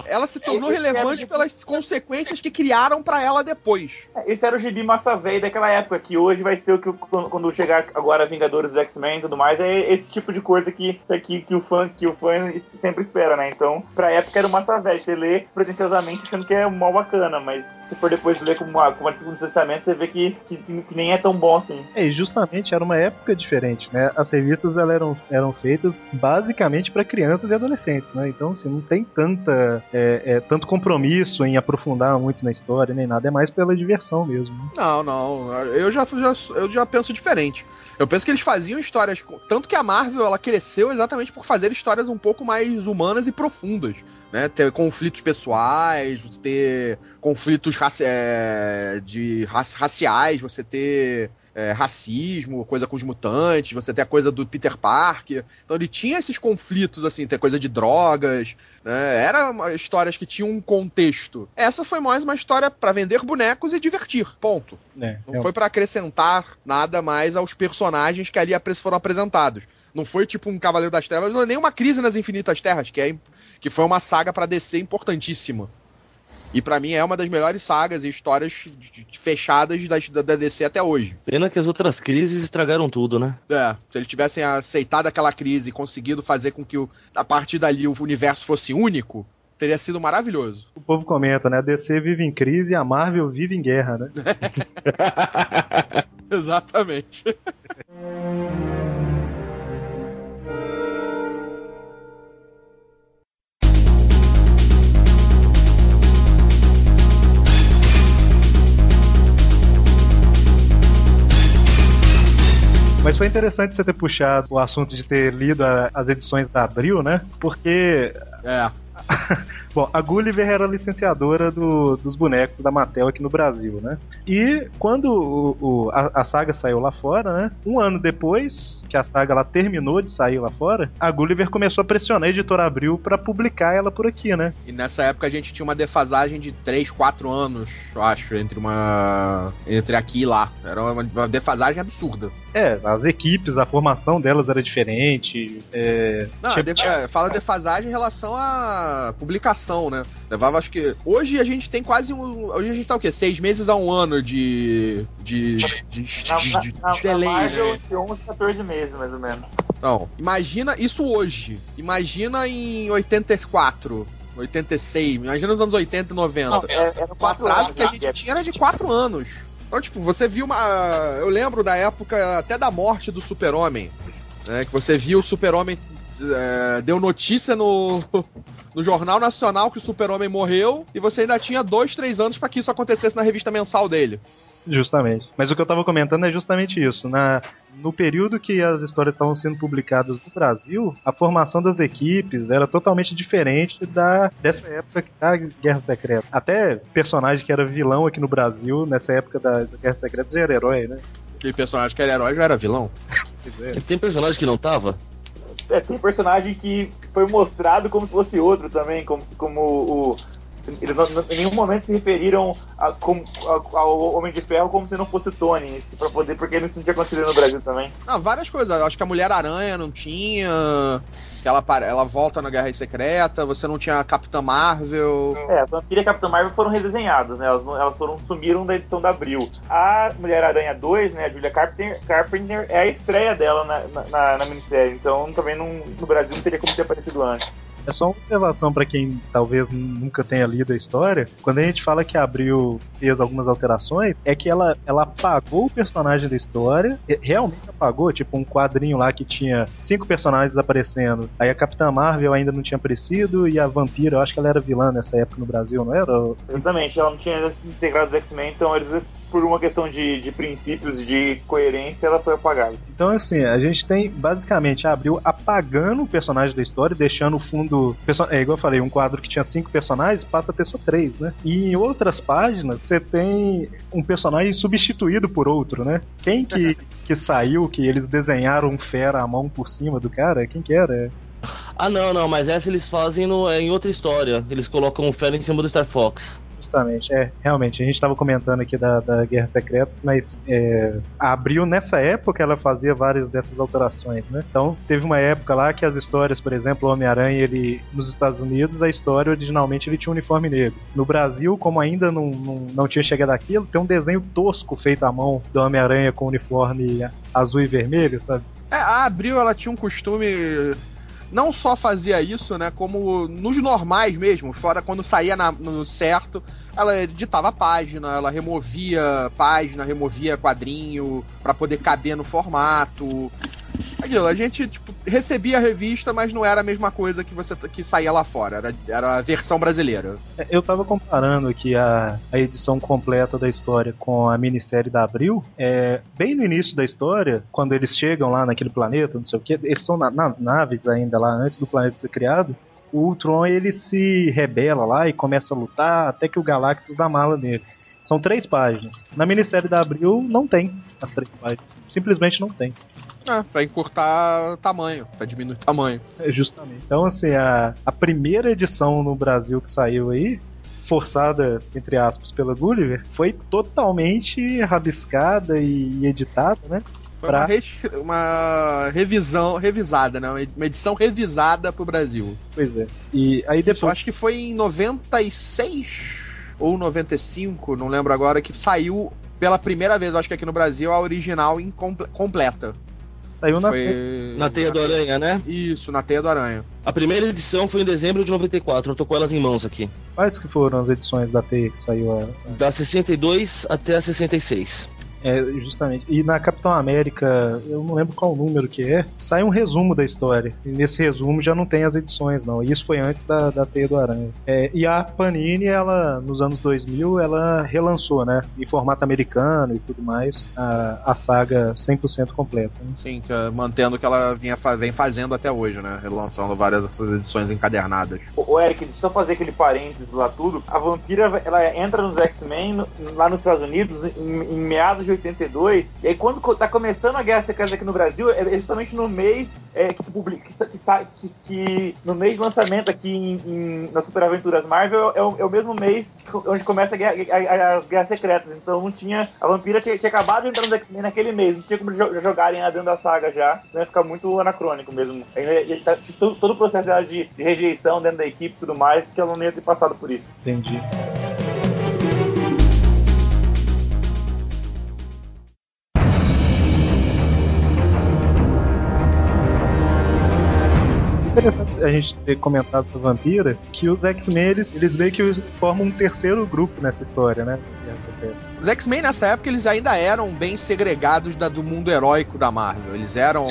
S4: Ela se tornou
S3: É, esse
S4: relevante
S3: é-
S4: pelas consequências que criaram pra ela depois.
S3: É, Esse era o gibi massa velho daquela época, que hoje vai ser o que quando chegar agora Vingadores dos X-Men e tudo mais, é esse tipo de coisa que, que, que o fã, que o fã sempre espera, né? Então, pra época era o massa velho. Você lê pretenciosamente achando que é mó bacana, mas se for depois ler como uma, como um licenciamento, você vê que, que, que nem é tão bom assim.
S2: É, e justamente era uma época diferente, né? As revistas elas eram, eram feitas basicamente para crianças e adolescentes, né? Então, assim, não tem tanta, é, é, tanto compromisso em aprofundar muito na história nem nada, é mais pela diversão mesmo. né?
S4: Não, não. Eu já, já, eu já penso diferente. Eu penso que eles faziam histórias. Tanto que a Marvel ela cresceu exatamente por fazer histórias um pouco mais humanas e profundas. Né? Ter conflitos pessoais, você ter conflitos raci é, de raci- raciais, você ter é, racismo, coisa com os mutantes, você ter a coisa do Peter Parker. Então ele tinha esses conflitos, assim, ter coisa de drogas, né? Era histórias que tinham um contexto. Essa foi mais uma história pra vender bonecos e divertir. Ponto.
S2: É,
S4: Não foi pra acrescentar nada mais aos personagens que ali foram apresentados. Não foi tipo um Cavaleiro das Trevas, não é nem uma crise nas Infinitas Terras, que, é, que foi uma saga pra DC importantíssima. E pra mim é uma das melhores sagas e histórias fechadas das- da, da DC até hoje.
S5: Pena que as outras crises estragaram tudo, né?
S4: É, se eles tivessem aceitado aquela crise e conseguido fazer com que o- a partir dali o universo fosse único, teria sido maravilhoso.
S2: O povo comenta, né? A DC vive em crise e a Marvel vive em guerra, né?
S4: Exatamente.
S2: Mas foi interessante você ter puxado o assunto de ter lido a- as edições da Abril, né? Porque
S4: É.
S2: Bom, a Gulliver era licenciadora do- dos bonecos da Mattel aqui no Brasil, né? E quando o- o- a, a saga saiu lá fora, né? Um ano depois que a saga ela terminou de sair lá fora, a Gulliver começou a pressionar a editora Abril pra publicar ela por aqui, né?
S4: E nessa época a gente tinha uma defasagem de 3, 4 anos, eu acho, entre uma. entre aqui e lá. Era uma, uma defasagem absurda.
S2: É, as equipes, a formação delas era diferente. É...
S4: Não,
S2: Tipo-
S4: def- é, fala defasagem em relação à publicação, né? Levava, acho que. Hoje a gente tem quase um. Hoje a gente tá o quê? Seis meses a um ano de. de. de, de,
S3: Na,
S4: de- de
S3: na, na
S4: delay,
S3: Marvel,
S4: né?
S3: de 11 a 14 meses, mais ou menos.
S4: Então, imagina isso hoje. Imagina em 84, 86. Imagina nos anos 80 e 90.
S3: Não, é, era
S4: O
S3: quatro
S4: atraso
S3: anos,
S4: que a
S3: né?
S4: gente tinha era de 4 anos. Então, tipo, você viu uma. Eu lembro da época até da morte do Super-Homem. Né, que você viu o Super-Homem. é, deu notícia no, no Jornal Nacional que o Super-Homem morreu. E você ainda tinha dois, três anos pra que isso acontecesse na revista mensal dele.
S2: Justamente. Mas o que eu tava comentando é justamente isso. Na, no período que as histórias estavam sendo publicadas no Brasil, a formação das equipes era totalmente diferente da dessa época da Guerra Secreta. Até personagem que era vilão aqui no Brasil, nessa época da, da Guerra Secreta, já era herói, né?
S4: Aquele personagem que era herói já era vilão.
S2: Pois é.
S5: Tem personagem que não tava?
S3: É, tem personagem que foi mostrado como se fosse outro também, como, se- como o. Eles não- em nenhum momento se referiram a- como- a- ao Homem de Ferro como se não fosse o Tony, para poder, porque isso não tinha acontecido no Brasil também.
S4: Não, várias coisas. Acho que a Mulher-Aranha não tinha. Que ela, ela volta na Guerra Secreta. Você não tinha a Capitã Marvel.
S3: É, a Vampira e a Capitã Marvel foram redesenhadas, né? Elas, elas foram sumiram da edição da Abril. A Mulher-Aranha 2, né? A Julia Carpenter, Carpenter é a estreia dela na, na, na- na minissérie, então também não, no Brasil não teria como ter aparecido antes.
S2: É só uma observação pra quem talvez nunca tenha lido a história. Quando a gente fala que a Abril fez algumas alterações, é que ela, ela apagou o personagem da história, realmente apagou, tipo um quadrinho lá que tinha cinco personagens aparecendo. Aí a Capitã Marvel ainda não tinha aparecido e a Vampira, eu acho que ela era vilã nessa época no Brasil, não era?
S3: Exatamente, ela não tinha integrado os X-Men, então eles, por uma questão de, de princípios, de coerência, ela foi apagada.
S2: Então, assim, a gente tem basicamente a Abril apagando o personagem da história, deixando o fundo. Perso- É igual eu falei, um quadro que tinha cinco personagens passa a ter só três, né? E em outras páginas você tem um personagem substituído por outro, né? Quem que, que saiu, que eles desenharam um fera à mão por cima do cara? Quem que era?
S5: Ah, não, não, mas essa eles fazem no, é em outra história. Eles colocam o Fera em cima do Star Fox.
S2: Justamente, é, realmente, a gente estava comentando aqui da, da Guerra Secreta, mas é, a Abril, nessa época, ela fazia várias dessas alterações, né? Então, teve uma época lá que as histórias, por exemplo, o Homem-Aranha, ele, nos Estados Unidos, a história, originalmente, ele tinha um uniforme negro. No Brasil, como ainda não, não, não tinha chegado aquilo, tem um desenho tosco feito à mão do Homem-Aranha com uniforme azul e vermelho, sabe?
S4: É, a Abril, ela tinha um costume. Não só fazia isso, né? Como nos normais mesmo, fora quando saía na- no certo, ela editava a página, ela removia página, removia quadrinho pra poder caber no formato. Aquilo, a gente tipo, recebia a revista, mas não era a mesma coisa que você que saía lá fora, era, era a versão brasileira.
S2: É, Eu tava comparando aqui a, a edição completa da história com a minissérie da Abril. É, bem no início da história, quando eles chegam lá naquele planeta, não sei o que, eles estão na, na- naves ainda lá antes do planeta ser criado. O Ultron ele se rebela lá e começa a lutar até que o Galactus dá mala nele. São três páginas. Na minissérie da Abril não tem as três páginas. Simplesmente não tem.
S4: É, pra encurtar tamanho, pra diminuir tamanho.
S2: É, Justamente. Então, assim, a, a primeira edição no Brasil que saiu aí, forçada, entre aspas, pela Gulliver, foi totalmente rabiscada e editada, né?
S4: Foi
S2: Pra-
S4: uma, res- uma revisão, revisada, né? Uma edição revisada pro Brasil.
S2: Pois é. E aí
S4: Isso, eu
S2: depois.
S4: acho que foi em 96 ou 95, não lembro agora, que saiu pela primeira vez, acho que aqui no Brasil, a original incomple- completa.
S2: Saiu na.
S4: Foi...
S5: Na Teia do Aranha, né?
S4: Isso, na Teia do Aranha.
S5: A primeira edição foi em dezembro de 94. Eu tô com elas em mãos aqui.
S2: Quais que foram as edições da Teia que saiu a.
S5: Da 62 até a 66.
S2: É, justamente. E na Capitão América, eu não lembro qual número que é, sai um resumo da história. E nesse resumo já não tem as edições, não. E isso foi antes da, da Teia do Aranha. É, e a Panini, ela, nos anos 2000, ela relançou, né? Em formato americano e tudo mais, a, a saga 100% completa. né?
S4: Sim, que, eh, mantendo o que ela vinha, vem fazendo até hoje, né? Relançando várias dessas edições encadernadas.
S3: Ô, ô, Eric, deixa eu só fazer aquele parênteses lá tudo. A vampira ela entra nos X-Men lá nos Estados Unidos em, em meados de 82, e aí quando tá começando a Guerra Secreta aqui no Brasil, é justamente no mês é, que, publica, que, que, que, no mês de lançamento aqui em, em, nas Super Aventuras Marvel é o, é o mesmo mês onde começa a guerra, as Guerras Secretas. Então não tinha. A Vampira tinha, tinha acabado de entrar X-Men naquele mês, não tinha como jo- jogarem ela dentro da saga já, senão ia ficar muito anacrônico mesmo. Ainda tá- todo, todo o processo dela de, de rejeição dentro da equipe e tudo mais, que ela não ia ter passado por isso.
S2: Entendi. Interessante a gente ter comentado da Vampira que os X-Men eles, eles meio que formam um terceiro grupo nessa história, né?
S4: Os X-Men nessa época eles ainda eram bem segregados da- do mundo heróico da Marvel. Eles eram.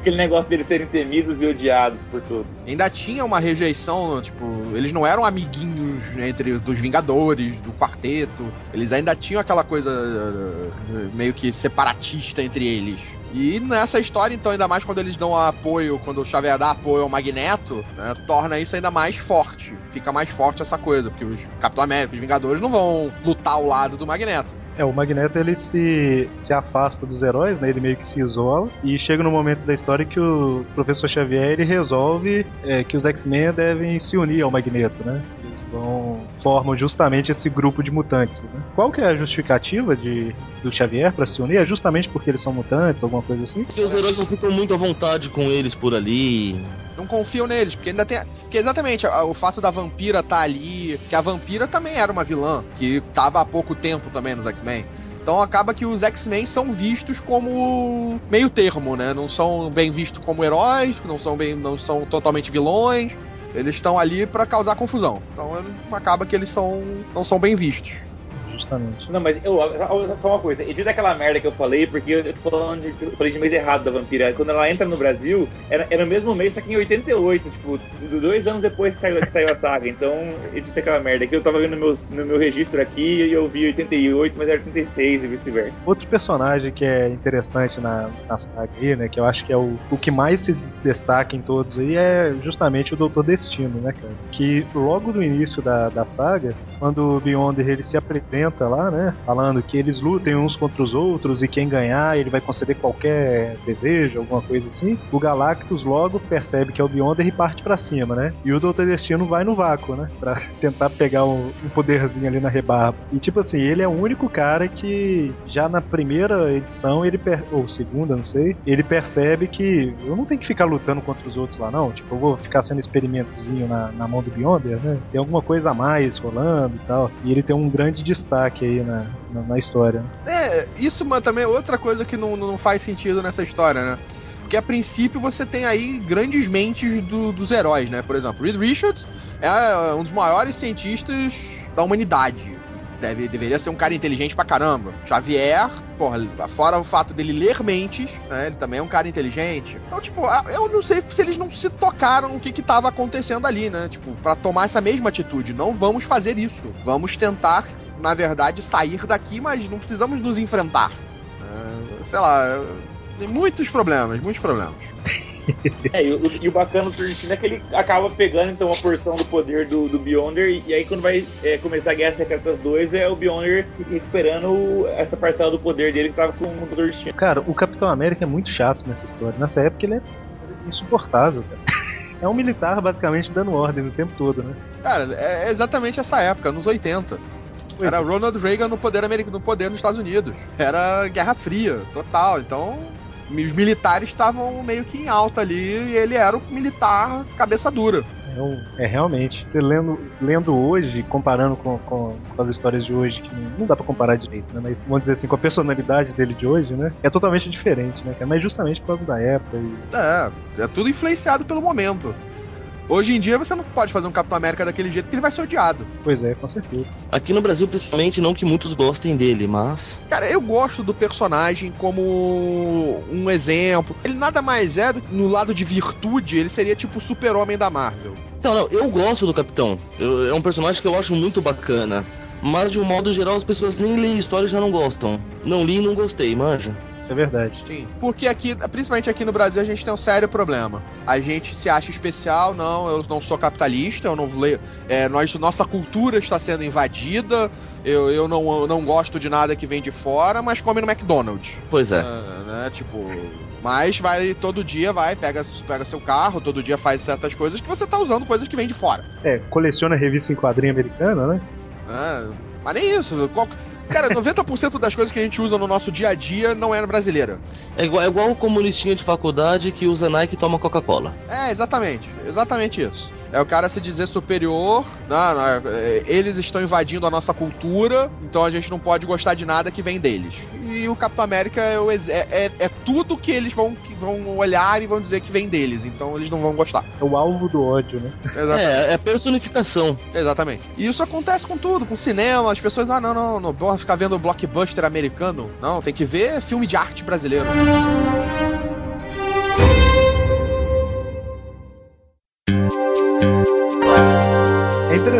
S3: Aquele negócio deles serem temidos e odiados por todos.
S4: Ainda tinha uma rejeição, tipo, eles não eram amiguinhos entre dos Vingadores, do quarteto. Eles ainda tinham aquela coisa eh, meio que separatista entre eles. E nessa história, então, ainda mais quando eles dão apoio, quando o Xavier dá apoio ao Magneto, né, torna isso ainda mais forte. Fica mais forte essa coisa, porque os Capitão América, os Vingadores não vão lutar ao lado do Magneto.
S2: É, o Magneto ele se, se afasta dos heróis, né? Ele meio que se isola e chega no momento da história que o Professor Xavier ele resolve é, que os X-Men devem se unir ao Magneto, né? Vão formam justamente esse grupo de mutantes. Né? Qual que é a justificativa de, do Xavier para se unir? É justamente porque eles são mutantes, alguma coisa assim?
S5: Porque os heróis não ficam muito à vontade com eles por ali.
S4: Não confiam neles, porque ainda tem. Porque exatamente, a- o fato da vampira estar ali. Que a vampira também era uma vilã, que tava há pouco tempo também nos X-Men. Então acaba que os X-Men são vistos como meio termo, né? Não são bem vistos como heróis, não são bem, não são totalmente vilões. Eles estão ali pra causar confusão. Então acaba que eles são não são bem vistos.
S2: Justamente.
S3: Não, mas eu, só uma coisa, edita aquela merda que eu falei, porque eu tô falando de, eu falei de mês errado da vampira. Quando ela entra no Brasil, era, era no mesmo mês, só que em 88, tipo, dois anos depois que saiu, que saiu a saga. Então, edita aquela merda. Que eu tava vendo no meu, no meu registro aqui e eu vi 88, mas era 86 e vice-versa.
S2: Outro personagem que é interessante na, na saga aí, né? Que eu acho que é o, o que mais se destaca em todos aí é justamente o Doutor Destino, né, cara? Que logo no início da, da saga, quando o Beyonder ele se apresenta lá, né? Falando que eles lutem uns contra os outros e quem ganhar ele vai conceder qualquer desejo, alguma coisa assim. O Galactus logo percebe que é o Beyonder e parte pra cima, né? E o Doutor Destino vai no vácuo, né? Pra tentar pegar um, um poderzinho ali na rebarba. E tipo assim, ele é o único cara que já na primeira edição, ele per... ou segunda, não sei, ele percebe que eu não tenho que ficar lutando contra os outros lá, não. Tipo, eu vou ficar sendo experimentozinho na, na mão do Beyonder, né? Tem alguma coisa a mais rolando e tal. E ele tem um grande destaque aí na, na, na história.
S4: É, isso também é outra coisa que não, não faz sentido nessa história, né? Porque a princípio você tem aí grandes mentes do- dos heróis, né? Por exemplo, Reed Richards é um dos maiores cientistas da humanidade. Deve, deveria ser um cara inteligente pra caramba. Xavier, porra, fora o fato dele ler mentes, né? Ele também é um cara inteligente. Então, tipo, eu não sei se eles não se tocaram o que que tava acontecendo ali, né? Tipo, pra tomar essa mesma atitude. Não vamos fazer isso. Vamos tentar, na verdade, sair daqui, mas não precisamos nos enfrentar. É, sei lá, tem muitos problemas, muitos problemas.
S3: É, e o, e o bacana do Destino é que ele acaba pegando então uma porção do poder do, do Beyonder, e, e aí quando vai é, começar a Guerra Secretas 2, é o Beyonder recuperando essa parcela do poder dele que tava com o Destino.
S2: Cara, o Capitão América é muito chato nessa história. Nessa época ele é insuportável, cara. É um militar basicamente dando ordens o tempo todo, né?
S4: Cara, é exatamente essa época, nos 80. Era
S2: é.
S4: Ronald Reagan no poder americano, no poder nos Estados Unidos. Era Guerra Fria, total. Então, os militares estavam meio que em alta ali e ele era o militar cabeça dura.
S2: É, é realmente. Você lendo, lendo hoje, comparando com, com, com as histórias de hoje, que não, não dá pra comparar direito, né? Mas vamos dizer assim, com a personalidade dele de hoje, né? É totalmente diferente, né? Mas justamente por causa da época. E...
S4: É, é tudo influenciado pelo momento. Hoje em dia você não pode fazer um Capitão América daquele jeito porque ele vai ser odiado.
S2: Pois é, com certeza.
S5: Aqui no Brasil, principalmente, não que muitos gostem dele, mas.
S4: Cara, eu gosto do personagem como um exemplo. Ele nada mais é do que no lado de virtude, ele seria tipo o super-homem da Marvel.
S5: Então, não, eu gosto do Capitão. Eu- é um personagem que eu acho muito bacana. Mas de um modo geral as pessoas nem leem história e já não gostam. Não li e não gostei, manja.
S2: Isso é verdade.
S4: Sim. Porque aqui, principalmente aqui no Brasil, a gente tem um sério problema. A gente se acha especial, não, eu não sou capitalista, eu não leio. É, nós, nossa cultura está sendo invadida, eu, eu, não, eu não gosto de nada que vem de fora, mas come no McDonald's.
S5: Pois é.
S4: É, né? Tipo. Mas vai todo dia, vai, pega, pega seu carro, todo dia faz certas coisas que você tá usando coisas que vêm de fora.
S2: É, coleciona revista em quadrinho americana, né?
S4: É, mas nem isso. Cara, 90% das coisas que a gente usa no nosso dia a dia não é brasileira.
S5: É igual, é igual o comunistinha de faculdade que usa Nike e toma Coca-Cola.
S4: É, exatamente. Exatamente isso. É o cara se dizer superior, não, não, é, eles estão invadindo a nossa cultura, então a gente não pode gostar de nada que vem deles. E o Capitão América é, o é- é- é tudo que eles vão, que vão olhar e vão dizer que vem deles, então eles não vão gostar.
S2: É o alvo do ódio, né?
S4: Exatamente.
S5: É, é personificação.
S4: Exatamente. E isso acontece com tudo, com cinema. As pessoas, ah, não, não, não, bora ficar vendo blockbuster americano. Não, tem que ver filme de arte brasileiro.
S2: É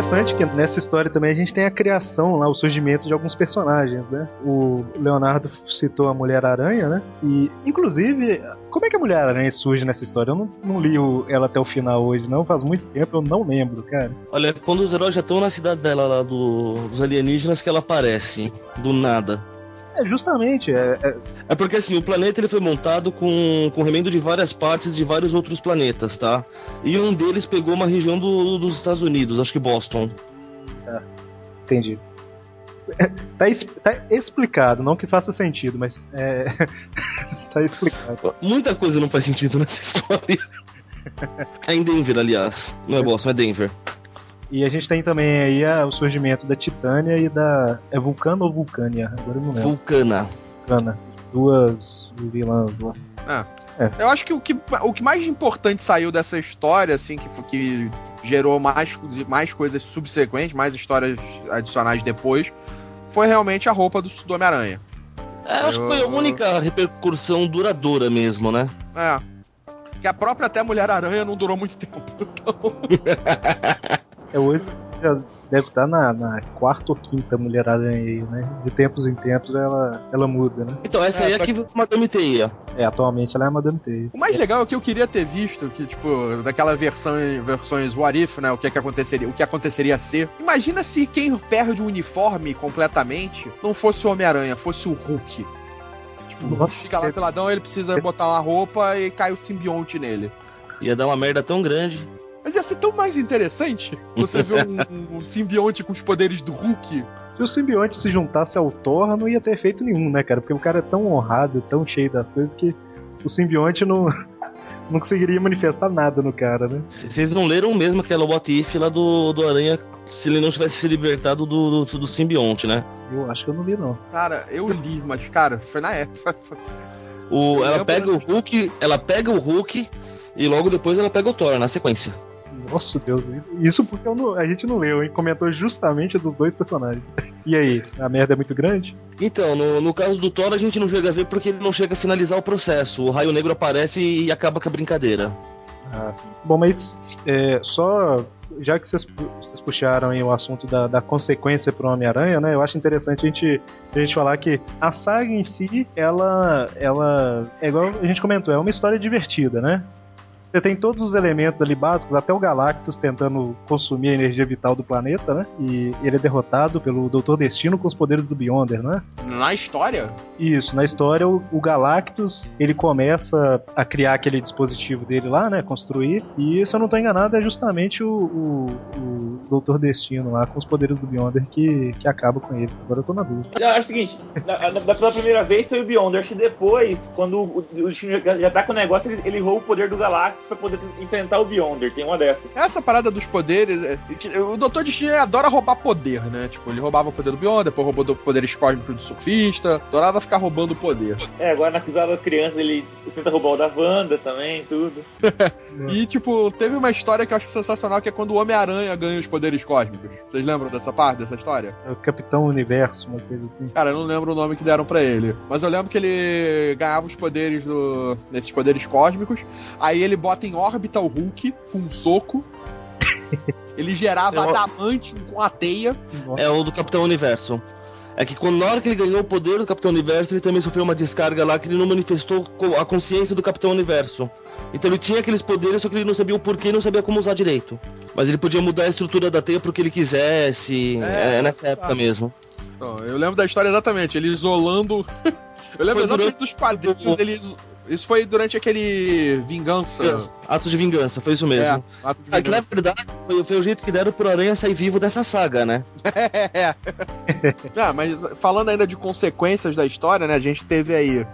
S2: interessante que nessa história também a gente tem a criação lá, o surgimento de alguns personagens, né? O Leonardo citou a Mulher-Aranha, né? E, inclusive, como é que a Mulher-Aranha surge nessa história? Eu não, não li o- ela até o final hoje, não. Faz muito tempo, eu não lembro, cara.
S5: Olha, quando os heróis já estão na cidade dela lá do- dos alienígenas que ela aparece, do nada.
S2: É, justamente, é, é-
S5: É porque assim, o planeta ele foi montado com, com remendo de várias partes de vários outros planetas, tá? E um deles pegou uma região do- dos Estados Unidos, acho que Boston.
S2: entendi. É, Tá, es- tá explicado, não que faça sentido, mas é, tá explicado.
S5: Muita coisa não faz sentido nessa história. É em Denver, aliás. Não é Boston, é Denver.
S2: E a gente tem também aí a- o surgimento da Titânia e da. É Vulcano ou Vulcânia? Agora eu não lembro.
S5: Vulcana.
S2: Vulcana. Duas vilãs lá.
S4: Eu acho que o, que o que mais importante saiu dessa história, assim, que, que gerou mais, mais coisas subsequentes, mais histórias adicionais depois, foi realmente a roupa do, do Homem-Aranha.
S5: É, acho que foi a única repercussão duradoura mesmo, né?
S4: É. Que a própria até Mulher-Aranha não durou muito tempo.
S2: É hoje já deve estar na, na quarta ou quinta Mulher-Aranha aí, né? De tempos em tempos ela, ela muda, né?
S5: Então, essa
S4: É,
S5: aí é que com Madame Teia.
S2: É, atualmente ela é a Madame Teia.
S4: O mais legal é que eu queria ter visto, que, tipo, daquela versão, versões What If, né? O que, é que aconteceria, o que aconteceria ser. Imagina se quem perde o uniforme completamente não fosse o Homem-Aranha, fosse o Hulk. Tipo,
S2: Nossa.
S4: fica lá peladão, ele precisa botar uma roupa e cai o simbionte nele.
S5: Ia dar uma merda tão grande.
S4: Mas ia ser tão mais interessante você ver um, um simbionte com os poderes do Hulk.
S2: Se o simbionte se juntasse ao Thor, não ia ter efeito nenhum, né, cara? Porque o cara é tão honrado, tão cheio das coisas que o simbionte não, não conseguiria manifestar nada no cara, né?
S5: Vocês não leram mesmo aquela what if lá do, do Aranha se ele não tivesse se libertado do, do, do simbionte, né?
S2: Eu acho que eu não li, não.
S4: Cara, eu li, mas, cara, foi na época.
S5: O,
S4: Eu
S5: ela pega o Hulk, ela pega o Hulk e logo depois ela pega o Thor na sequência.
S2: Nossa Deus, isso porque eu não- a gente não leu, hein? Comentou justamente dos dois personagens. E aí, a merda é muito grande?
S5: Então, no, no caso do Thor a gente não chega a ver porque ele não chega a finalizar o processo. O Raio Negro aparece e acaba com a brincadeira.
S2: Ah, sim. Bom, mas é, só já que vocês, vocês puxaram aí o assunto da, da consequência pro Homem-Aranha, né? Eu acho interessante a gente, a gente falar que a saga em si, ela, ela é igual a gente comentou, é uma história divertida, né? Você tem todos os elementos ali básicos, até o Galactus tentando consumir a energia vital do planeta, né? E ele é derrotado pelo Doutor Destino com os poderes do Beyonder, né?
S4: Na história?
S2: Isso, na história o, o Galactus ele começa a criar aquele dispositivo dele lá, né? Construir. E se eu não tô enganado, é justamente o, o, o Doutor Destino lá com os poderes do Beyonder que, que acaba com ele. Agora eu tô na dúvida.
S3: Eu acho o seguinte, na, na- da- pela primeira vez foi o Beyonder, acho que depois, quando o, o destino já, já tá com o negócio, ele, ele rouba o poder do Galactus pra poder enfrentar o Beyonder, tem uma dessas.
S4: Essa parada dos poderes. é, que o Doutor Destino adora roubar poder, né? Tipo, ele roubava o poder do Beyond, depois roubou do poderes cósmicos do surfista. Adorava ficar roubando poder.
S3: É, agora na cruzada das crianças ele tenta roubar o da Wanda também, tudo.
S4: E, tipo, teve uma história que eu acho sensacional, que é quando o Homem-Aranha ganha os poderes cósmicos. Vocês lembram dessa parte, dessa história?
S2: É o Capitão Universo, uma coisa assim.
S4: Cara, eu não lembro o nome que deram pra ele. Mas eu lembro que ele ganhava os poderes do. esses poderes cósmicos. Aí ele bota em órbita o Hulk com um soco. Ele gerava
S5: Eu-
S4: adamantium com a teia.
S5: É o do Capitão Universo. é que quando, na hora que ele ganhou o poder do Capitão Universo, ele também sofreu uma descarga lá que ele não manifestou a consciência do Capitão Universo. Então ele tinha aqueles poderes, só que ele não sabia o porquê e não sabia como usar direito. Mas ele podia mudar a estrutura da teia pro que ele quisesse.
S4: É,
S5: É, nessa época
S4: sabe.
S5: mesmo.
S4: Então, eu lembro da história exatamente, ele isolando. eu lembro
S5: Foi
S4: exatamente
S5: durante-
S4: dos quadrinhos, ele. Isso foi durante aquele Vingança.
S5: Atos de vingança, foi isso mesmo.
S4: É, ato de
S5: Ah, que na
S4: vingança.
S5: verdade foi, foi o jeito que deram pro Aranha sair vivo dessa saga, né?
S4: É. ah, mas falando ainda de consequências da história, né? A gente teve aí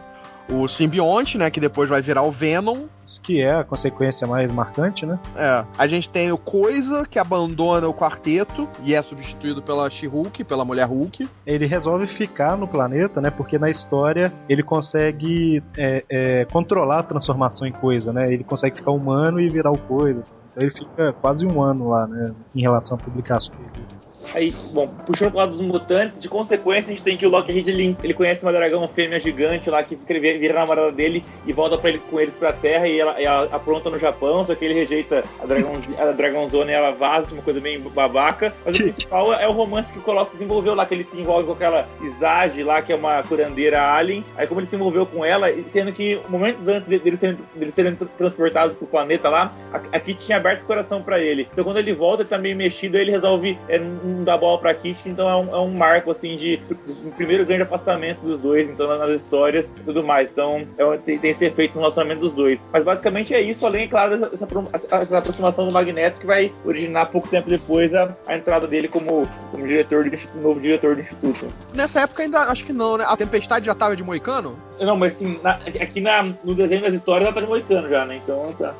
S4: o simbionte, né? Que depois vai virar o Venom.
S2: Que é a consequência mais marcante, né?
S4: É. A gente tem o Coisa, que abandona o quarteto e é substituído pela She-Hulk, pela Mulher Hulk.
S2: Ele resolve ficar no planeta, né? Porque na história ele consegue é, é, controlar a transformação em coisa, né? Ele consegue ficar humano e virar o coisa. Então ele fica quase um ano lá, né? Em relação à publicação dele.
S3: Aí, bom, puxando pro lado dos mutantes, de consequência a gente tem que o Lockheed ele, ele conhece uma dragão fêmea gigante lá que vira vira a namorada dele e volta pra ele, com eles pra terra e ela, ela apronta no Japão, só que ele rejeita a, dragão, a dragãozona e ela vaza, uma coisa bem babaca. Mas o principal é o romance que o Colosso desenvolveu lá, que ele se envolve com aquela Izage lá, que é uma curandeira alien. Aí como ele se envolveu com ela, sendo que momentos antes de- deles serem, deles serem transportados pro planeta lá, a, a Kit tinha aberto o coração pra ele. Então quando ele volta, ele tá meio mexido, aí ele resolve é, não dar bola pra Kit, então é um, é um marco assim de um primeiro grande afastamento dos dois, então nas histórias e tudo mais. Então é, tem, tem esse efeito no relacionamento dos dois. Mas basicamente é isso, além, claro, dessa essa, essa aproximação do Magneto que vai originar pouco tempo depois a, a entrada dele como, como diretor do instituto- novo diretor do instituto.
S4: Nessa época ainda acho que não, né? A Tempestade já tava de Moicano?
S3: Não, mas assim, na- aqui na, no desenho das histórias ela tá de moicano já, né? Então tá.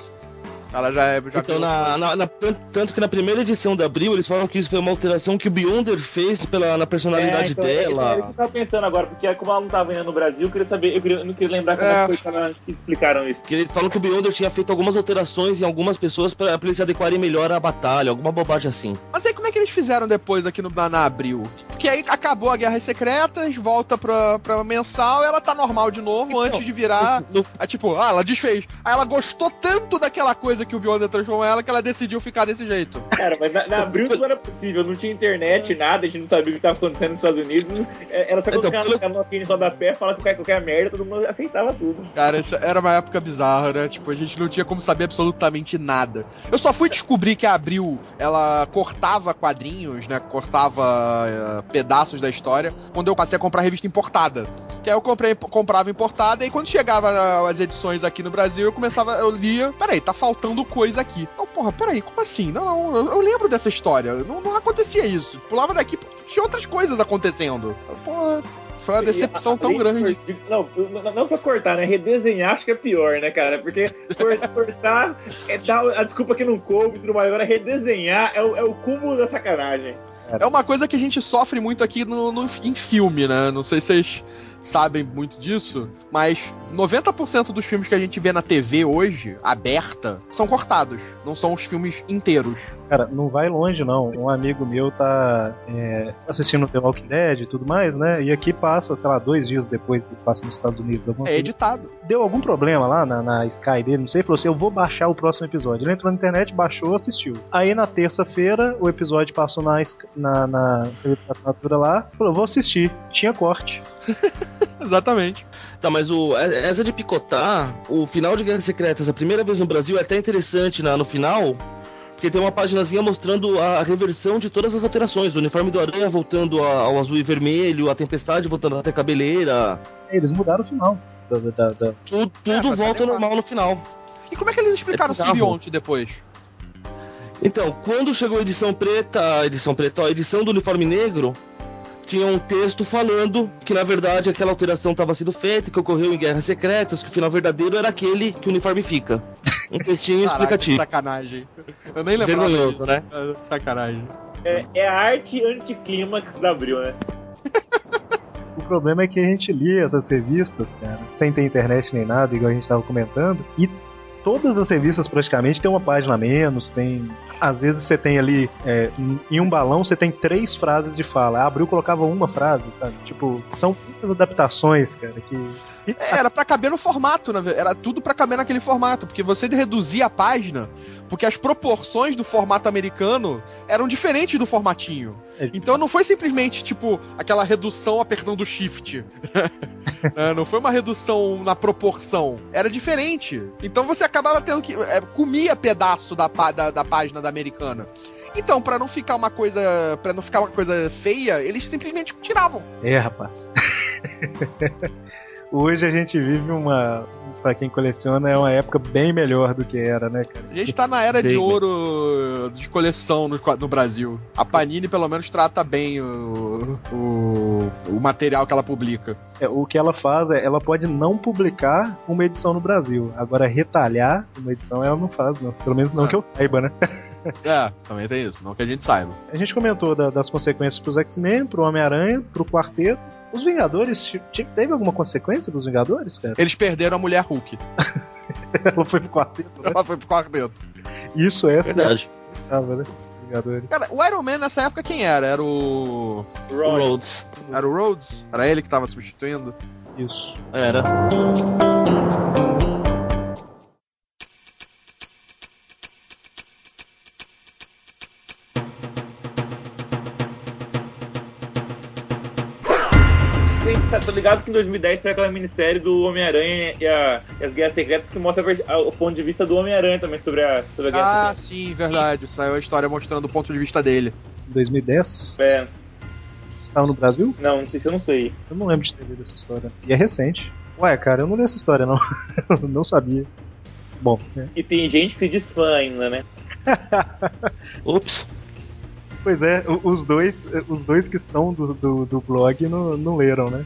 S4: Ela já, é- já
S5: Então, na, na- na- tanto, que na primeira edição da Abril, eles falam que isso foi uma alteração que o Beyonder fez pela, na personalidade
S3: É, então, É isso
S5: dela.
S3: que eu tava pensando agora, porque como ela não tava ainda no Brasil, eu queria saber, eu, queria, eu não queria lembrar como
S4: É.
S3: é. que foi que, explicaram isso.
S5: Que eles falam que o Beyonder tinha feito algumas alterações em algumas pessoas pra, pra eles se adequarem melhor à batalha, alguma bobagem assim.
S4: Mas aí como é que eles fizeram depois aqui no, na, na Abril? Porque aí acabou a Guerras Secretas, volta pra, pra mensal, ela tá normal de novo antes de virar.
S5: No-
S4: Aí, tipo, ah, ela desfez. Aí ela gostou tanto daquela coisa que o Beyonder transformou ela que ela decidiu ficar desse jeito.
S3: Cara, mas na, na Abril não era possível, não tinha internet, nada, a gente não sabia o que tava acontecendo nos Estados Unidos. É, Era só
S5: Então,
S3: colocar
S5: pelo-
S3: no loquinho só da pé, falar qualquer, qualquer merda, todo mundo aceitava tudo.
S4: Cara, isso era uma época bizarra, né? Tipo, a gente não tinha como saber absolutamente nada. Eu só fui descobrir que a Abril, ela cortava quadrinhos, né? Cortava eh, pedaços da história, quando eu passei a comprar revista importada. Que aí eu comprei, comprava importada, e quando chegava ah, as edições aqui no Brasil, eu começava, eu lia, peraí, tá faltando coisa aqui. Eu, porra, peraí, como assim? Não, não, eu, eu lembro dessa história. Não, não acontecia isso. Pulava daqui, tinha outras coisas acontecendo. Porra, foi uma decepção tão grande.
S3: de- Não, não- só cortar, né? Redesenhar acho que é pior, né, cara? Porque cor- cortar é dar a desculpa que não coube e tudo mais. Agora, redesenhar é o, é o cúmulo da sacanagem.
S4: É uma coisa que a gente sofre muito aqui no, no- em filme, né? Não sei se vocês sabem muito disso, mas 90% dos filmes que a gente vê na TV hoje, aberta, são cortados. Não são os filmes inteiros.
S2: Cara, não vai longe não. Um amigo meu tá é, assistindo The Walking Dead e tudo mais, né? E aqui passa, sei lá, dois dias depois que passa nos Estados Unidos.
S4: É
S2: coisa.
S4: editado.
S2: Deu algum problema lá na, na Sky dele, não sei, falou assim: eu vou baixar o próximo episódio. Ele entrou na internet, baixou, assistiu. Aí na terça-feira, o episódio passou na, na, na assinatura lá, falou: vou assistir. Tinha corte.
S4: Exatamente.
S5: Tá, mas o, essa de picotar, o final de Guerras Secretas, a primeira vez no Brasil, é até interessante na, no final, porque tem uma paginazinha mostrando a reversão de todas as alterações. O uniforme do Aranha voltando a- ao azul e vermelho, a Tempestade voltando até cabeleira.
S2: Eles mudaram o final. Da, da, da-
S5: Tudo,
S4: É,
S5: tudo
S4: se
S5: volta ao normal no final.
S4: E como é que eles explicaram
S5: É
S4: simbionte depois?
S5: Então, quando chegou a edição preta, a edição preta, a edição do uniforme negro, tinha um texto falando que na verdade aquela alteração estava sendo feita, que ocorreu em Guerras Secretas, que o final verdadeiro era aquele que o uniforme fica. Um textinho
S4: Caraca, que
S5: explicativo.
S4: sacanagem. Eu nem lembrava
S5: Vergonhoso,
S4: disso.
S5: né?
S4: É, Sacanagem.
S3: É, é a arte anticlímax da Abril, né?
S2: O problema é que a gente lia essas revistas, cara, sem ter internet nem nada, igual a gente tava comentando, e todas as revistas praticamente tem uma página a menos, tem. Às vezes você tem ali, é, em- um balão você tem três frases de fala. A Abril colocava uma frase, sabe? Tipo, são muitas adaptações, cara, que
S4: Era pra caber no formato, né? era tudo pra caber naquele formato, porque você reduzia a página, porque as proporções do formato americano eram diferentes do formatinho.
S2: É.
S4: Então não foi simplesmente, tipo, aquela redução apertando o shift. É, não foi uma redução na proporção. Era diferente. Então você acabava tendo que. é, comia pedaço da, da, da página da americana. Então, pra não ficar uma coisa. para não ficar uma coisa feia, eles simplesmente tiravam.
S2: É, rapaz. Hoje a gente vive uma. Pra quem coleciona, é uma época bem melhor do que era, né, cara?
S4: A gente tá na era de ouro de coleção no, no Brasil. A Panini, pelo menos, trata bem o, o, o material que ela publica.
S2: É, o que ela faz é, ela pode não publicar uma edição no Brasil. Agora, retalhar uma edição ela não faz, não. Pelo menos não
S4: Ah.
S2: que eu saiba, né?
S4: É, também tem isso, não que a gente saiba.
S2: A gente comentou da- das consequências pros X-Men, pro Homem-Aranha, pro Quarteto. Os Vingadores, teve alguma consequência dos Vingadores, cara?
S4: Eles perderam a mulher Hulk.
S2: Ela foi pro Quarteto, né?
S4: Ela foi pro quarteto.
S2: Isso é,
S5: Verdade.
S2: tava, né? Vingadores.
S4: Cara, o Iron Man nessa época quem era? Era o.
S5: Rhodes.
S4: Era o Rhodes? Era ele que tava substituindo?
S2: Isso.
S5: Era.
S3: Tô ligado que em 2010 teve aquela minissérie do Homem-Aranha e, a- e as Guerras Secretas que mostra a ver- a- o ponto de vista do Homem-Aranha também sobre a, sobre a Guerra
S4: Ah, sim, verdade. Saiu a história mostrando o ponto de vista dele.
S2: 2010?
S3: Secreta. É,
S2: Saiu no Brasil?
S3: não, não sei se eu não sei.
S2: Eu não lembro de ter lido essa história. E é recente. Ué, cara, eu não li essa história, não. Eu não sabia. Bom, é.
S3: E tem gente que se diz fã ainda, né?
S5: Ops.
S2: Pois é, os dois, os dois que são do, do, do blog não, não leram, né?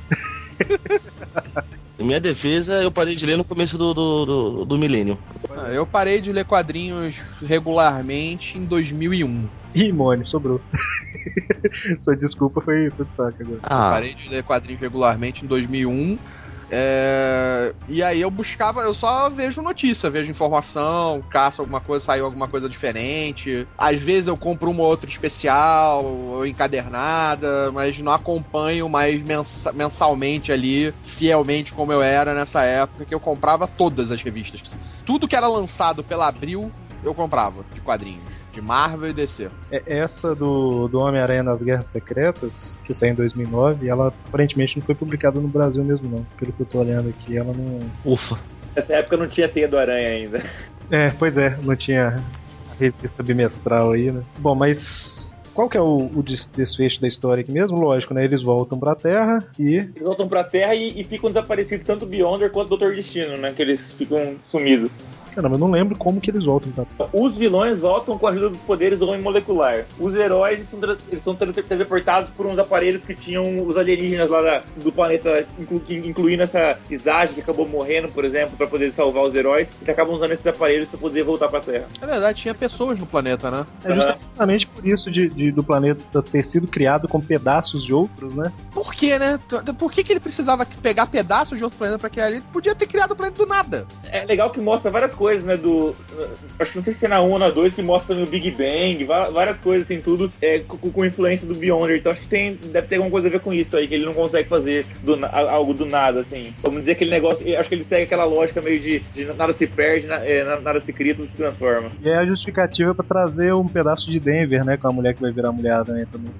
S5: Em minha defesa, eu parei de ler no começo do, do, do, do milênio.
S4: Ah, Eu parei de ler quadrinhos regularmente em 2001.
S2: Ih, Mônio, sobrou. Sua desculpa foi tudo saco agora.
S5: Ah,
S4: Parei de ler quadrinhos regularmente em 2001. É, E aí eu buscava, eu só vejo notícia, vejo informação, caço alguma coisa, saiu alguma coisa diferente. Às vezes eu compro uma ou outra especial, ou encadernada, mas não acompanho mais mensa- mensalmente ali, fielmente como eu era nessa época, que eu comprava todas as revistas. Tudo que era lançado pela Abril, eu comprava, de quadrinhos. De Marvel e DC.
S2: É, Essa do, do Homem-Aranha nas Guerras Secretas, que saiu em 2009, ela aparentemente não foi publicada no Brasil mesmo, não. Pelo que eu tô olhando aqui, ela não.
S5: ufa.
S3: Nessa época não tinha teia do Aranha ainda.
S2: É, pois é, não tinha a revista bimestral aí, né? Bom, mas qual que é o, o des- desfecho da história aqui mesmo? Lógico, né? Eles voltam pra Terra e.
S3: Eles voltam pra Terra e, e ficam desaparecidos tanto o Beyonder quanto o Doutor Destino, né? Que eles ficam sumidos.
S2: Caramba, eu não lembro como que eles voltam Terra.
S3: Os vilões voltam com a ajuda dos poderes do homem molecular. Os heróis são, eles são teleportados por uns aparelhos que tinham os alienígenas lá da- do planeta, inclu- incluindo essa Visage que acabou morrendo, por exemplo, pra poder salvar os heróis, que acabam usando esses aparelhos pra poder voltar pra Terra.
S4: É verdade, tinha pessoas no planeta, né?
S2: É justamente por isso de, de- do planeta ter sido criado com pedaços de outros, né?
S4: Por que, né? Por que, que ele precisava pegar pedaços de outro planeta pra criar ele? Ele podia ter criado o planeta do nada.
S3: É legal que mostra várias coisas, né? Do. Acho que não sei se é na 1 ou na 2 que mostra o Big Bang, várias coisas assim, tudo é, com, com influência do Beyonder. Então acho que tem, deve ter alguma coisa a ver com isso aí, que ele não consegue fazer do algo do nada, assim. Vamos dizer aquele negócio. Acho que ele segue aquela lógica meio de, de nada se perde, na- é, na- nada se cria, tudo se transforma.
S2: E é a justificativa pra trazer um pedaço de Denver, né? Com a mulher que vai virar mulher aranha também.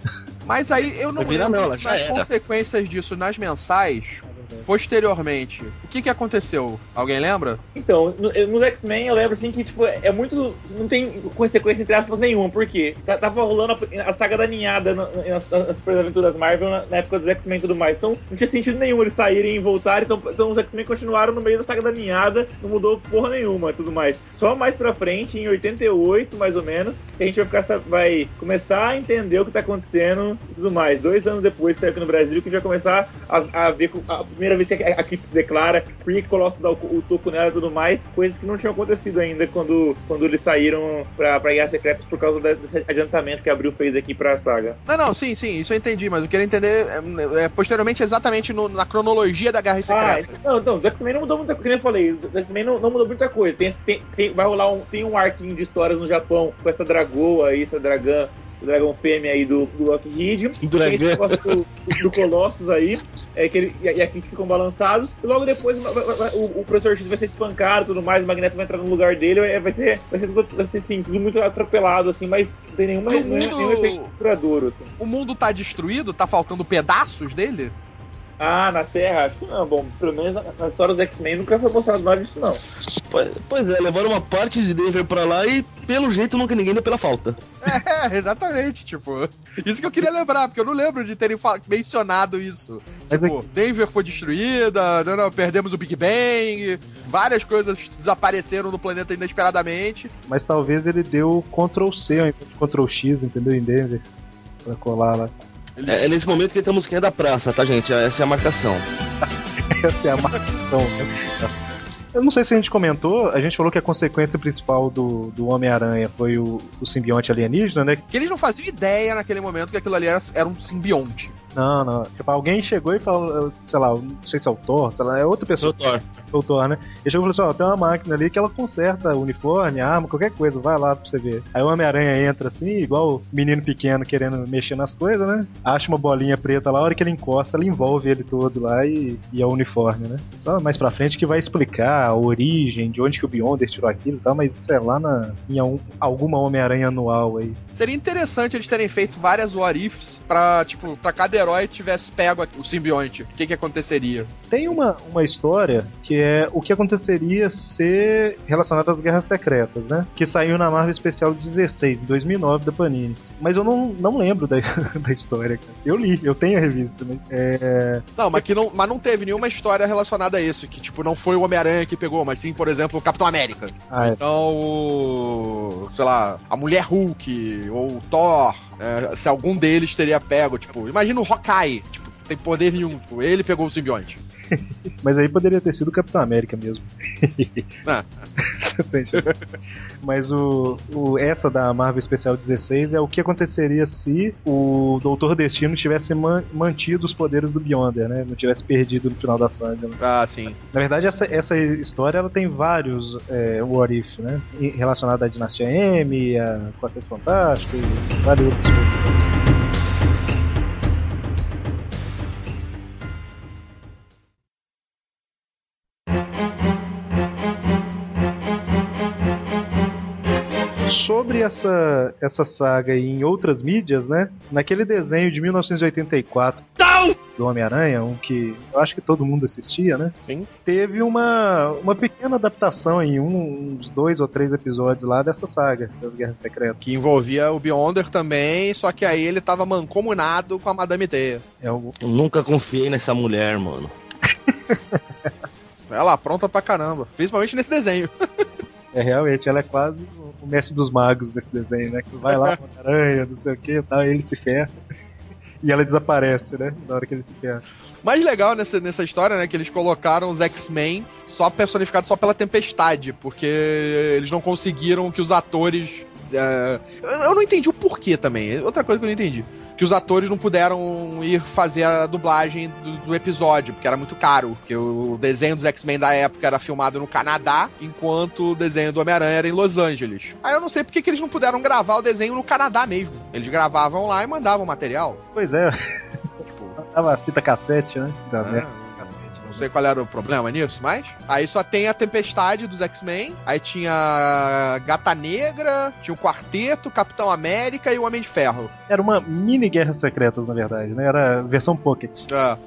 S4: Mas aí eu não lembro
S5: não,
S4: das consequências disso nas mensais. Posteriormente, o que que aconteceu? Alguém lembra?
S3: Então, no, eu- nos X-Men eu lembro assim que, tipo, é muito. Não tem consequência entre aspas nenhuma, porque tá- tava rolando a, a saga da ninhada na- nas, nas aventuras Marvel na, na época dos X-Men e tudo mais. Então não tinha sentido nenhum eles saírem e voltarem. Então, então os X-Men continuaram no meio da saga da ninhada, não mudou porra nenhuma tudo mais. Só mais pra frente, em 88, mais ou menos, a gente vai, ficar, vai começar a entender o que tá acontecendo e tudo mais. Dois anos depois saiu aqui no Brasil, que a gente vai começar a, a ver com- a primeira vez que a, Kitty se declara, por que Colossus dá o, o toco nela e tudo mais, coisas que não tinham acontecido ainda quando, quando eles saíram pra, pra Guerras Secretas por causa desse adiantamento que a Abril fez aqui pra saga.
S4: Não, não, sim, sim, isso eu entendi, mas eu queria entender é, é, posteriormente exatamente no- na cronologia da Guerra
S3: Ah,
S4: Secreta.
S3: não, então, o X-Men não mudou muita coisa, como eu falei, o X-Men não, não mudou muita coisa. Tem, tem, tem- vai rolar um, tem um arquinho de histórias no Japão com essa dragoa aí, essa dragã o dragão fêmea aí do, do Lockheed.
S5: Dragão.
S3: do, do Colossus aí, é, que ele, e, aqui ficam balançados. E logo depois vai- vai- vai- o, o professor X vai ser espancado e tudo mais, o Magneto vai entrar no lugar dele, é, vai ser, vai ser, tudo- vai ser assim, tudo muito atropelado, assim, mas não tem nenhuma,
S4: mundo-
S3: nenhum efeito duradouro, assim.
S4: O mundo tá destruído? Tá faltando pedaços dele?
S3: Ah, na Terra, acho que não. Bom, pelo menos na, história dos X-Men nunca foi mostrado nada disso, não.
S5: Pois- Pois é, levaram uma parte de Denver pra lá e, pelo jeito, nunca ninguém deu pela falta.
S4: É, exatamente, tipo. Isso que eu queria lembrar, porque eu não lembro de terem mencionado isso. Tipo, Denver foi destruída, não, não, perdemos o Big Bang, várias coisas desapareceram no planeta inesperadamente.
S2: Mas talvez ele deu Ctrl C ao invés de Ctrl X, entendeu? Em Denver. Pra colar lá.
S5: É, é nesse momento que tem a musiquinha da praça, tá, gente? Essa é a marcação.
S2: Essa é a marcação, né? Eu não sei se a gente comentou, a gente falou que a consequência principal do, do Homem-Aranha foi o, o simbionte alienígena, né?
S4: Que eles não faziam ideia naquele momento que aquilo ali era, era um simbionte.
S2: Não, não. Tipo, alguém chegou e falou, sei lá, não sei se é o Thor, sei lá, é outra pessoa.
S5: Thor.
S2: o Thor, né? Ele chegou e falou assim: ó, tem uma máquina ali que ela conserta uniforme, arma, qualquer coisa, vai lá pra você ver. Aí o Homem-Aranha entra assim, igual o menino pequeno querendo mexer nas coisas, né? Acha uma bolinha preta lá, a hora que ele encosta, ela envolve ele todo lá e, e é o uniforme, né? Só mais pra frente que vai explicar a origem, de onde que o Beyonder tirou aquilo e tal, mas isso é lá na, em algum- alguma Homem-Aranha anual aí.
S4: Seria interessante eles terem feito várias what ifs pra, tipo, pra cada herói tivesse pego o simbionte. O que que aconteceria?
S2: Tem uma, uma história que é o que aconteceria ser relacionado às Guerras Secretas, né? Que saiu na Marvel Especial 16, em 2009, da Panini. Mas eu não, não lembro da, da história, cara. Eu li, eu tenho a revista, mas é...
S4: Não, mas, que não, mas não teve nenhuma história relacionada a isso. Que, tipo, não foi o Homem-Aranha que pegou, mas sim, por exemplo, o Capitão América.
S2: Ah, é.
S4: Então, o. sei lá, a Mulher Hulk ou o Thor, é, se algum deles teria pego, tipo, imagina o Hawkeye, tipo, tem poder nenhum, tipo, ele pegou o simbionte.
S2: Mas aí poderia ter sido o Capitão América mesmo.
S4: Ah.
S2: Mas o, o- essa da Marvel Especial 16 é o que aconteceria se o Doutor Destino tivesse man- mantido os poderes do Beyonder, né? Não tivesse perdido no final da saga. né?
S4: Ah, sim.
S2: Na verdade, essa, essa história ela tem vários é, what if, né? Relacionado à Dinastia M, a Quarteto Fantástico e vários outros. Sobre essa, essa saga em outras mídias, né? Naquele desenho de 1984 do Homem-Aranha, um que eu acho que todo mundo assistia, né?
S4: Sim.
S2: Teve uma, uma pequena adaptação em um, uns dois ou três episódios lá dessa saga das Guerras Secretas.
S4: Que envolvia o Beyonder também, só que aí ele tava mancomunado com a Madame Teia.
S2: É
S5: Eu nunca confiei nessa mulher, mano.
S4: Ela pronta pra caramba. Principalmente nesse desenho.
S2: é realmente, ela é quase o, mestre dos magos desse desenho, né? Que vai lá com a aranha, não sei o que tal, e ele se ferra. E ela desaparece, né? Na hora que ele se ferra.
S4: Mais legal nessa, nessa história, né, que eles colocaram os X-Men só personificados só pela tempestade, porque eles não conseguiram que os atores. eu- Eu não entendi o porquê também. Outra coisa que eu não entendi. Que os atores não puderam ir fazer a dublagem do, do episódio, porque era muito caro. Porque o desenho dos X-Men da época era filmado no Canadá, enquanto o desenho do Homem-Aranha era em Los Angeles. Aí eu não sei porque que eles não puderam gravar o desenho no Canadá mesmo. Eles gravavam lá e mandavam material.
S2: Pois é,
S4: Tipo,
S2: tava a fita cassete, né? Da
S4: Ah, sei qual era o problema nisso, mas. Aí só tem a Tempestade dos X-Men. Aí tinha Gata Negra, tinha o Quarteto, Capitão América e o Homem de Ferro.
S2: Era uma mini Guerras Secretas, na verdade, né? Era versão Pocket.
S4: É.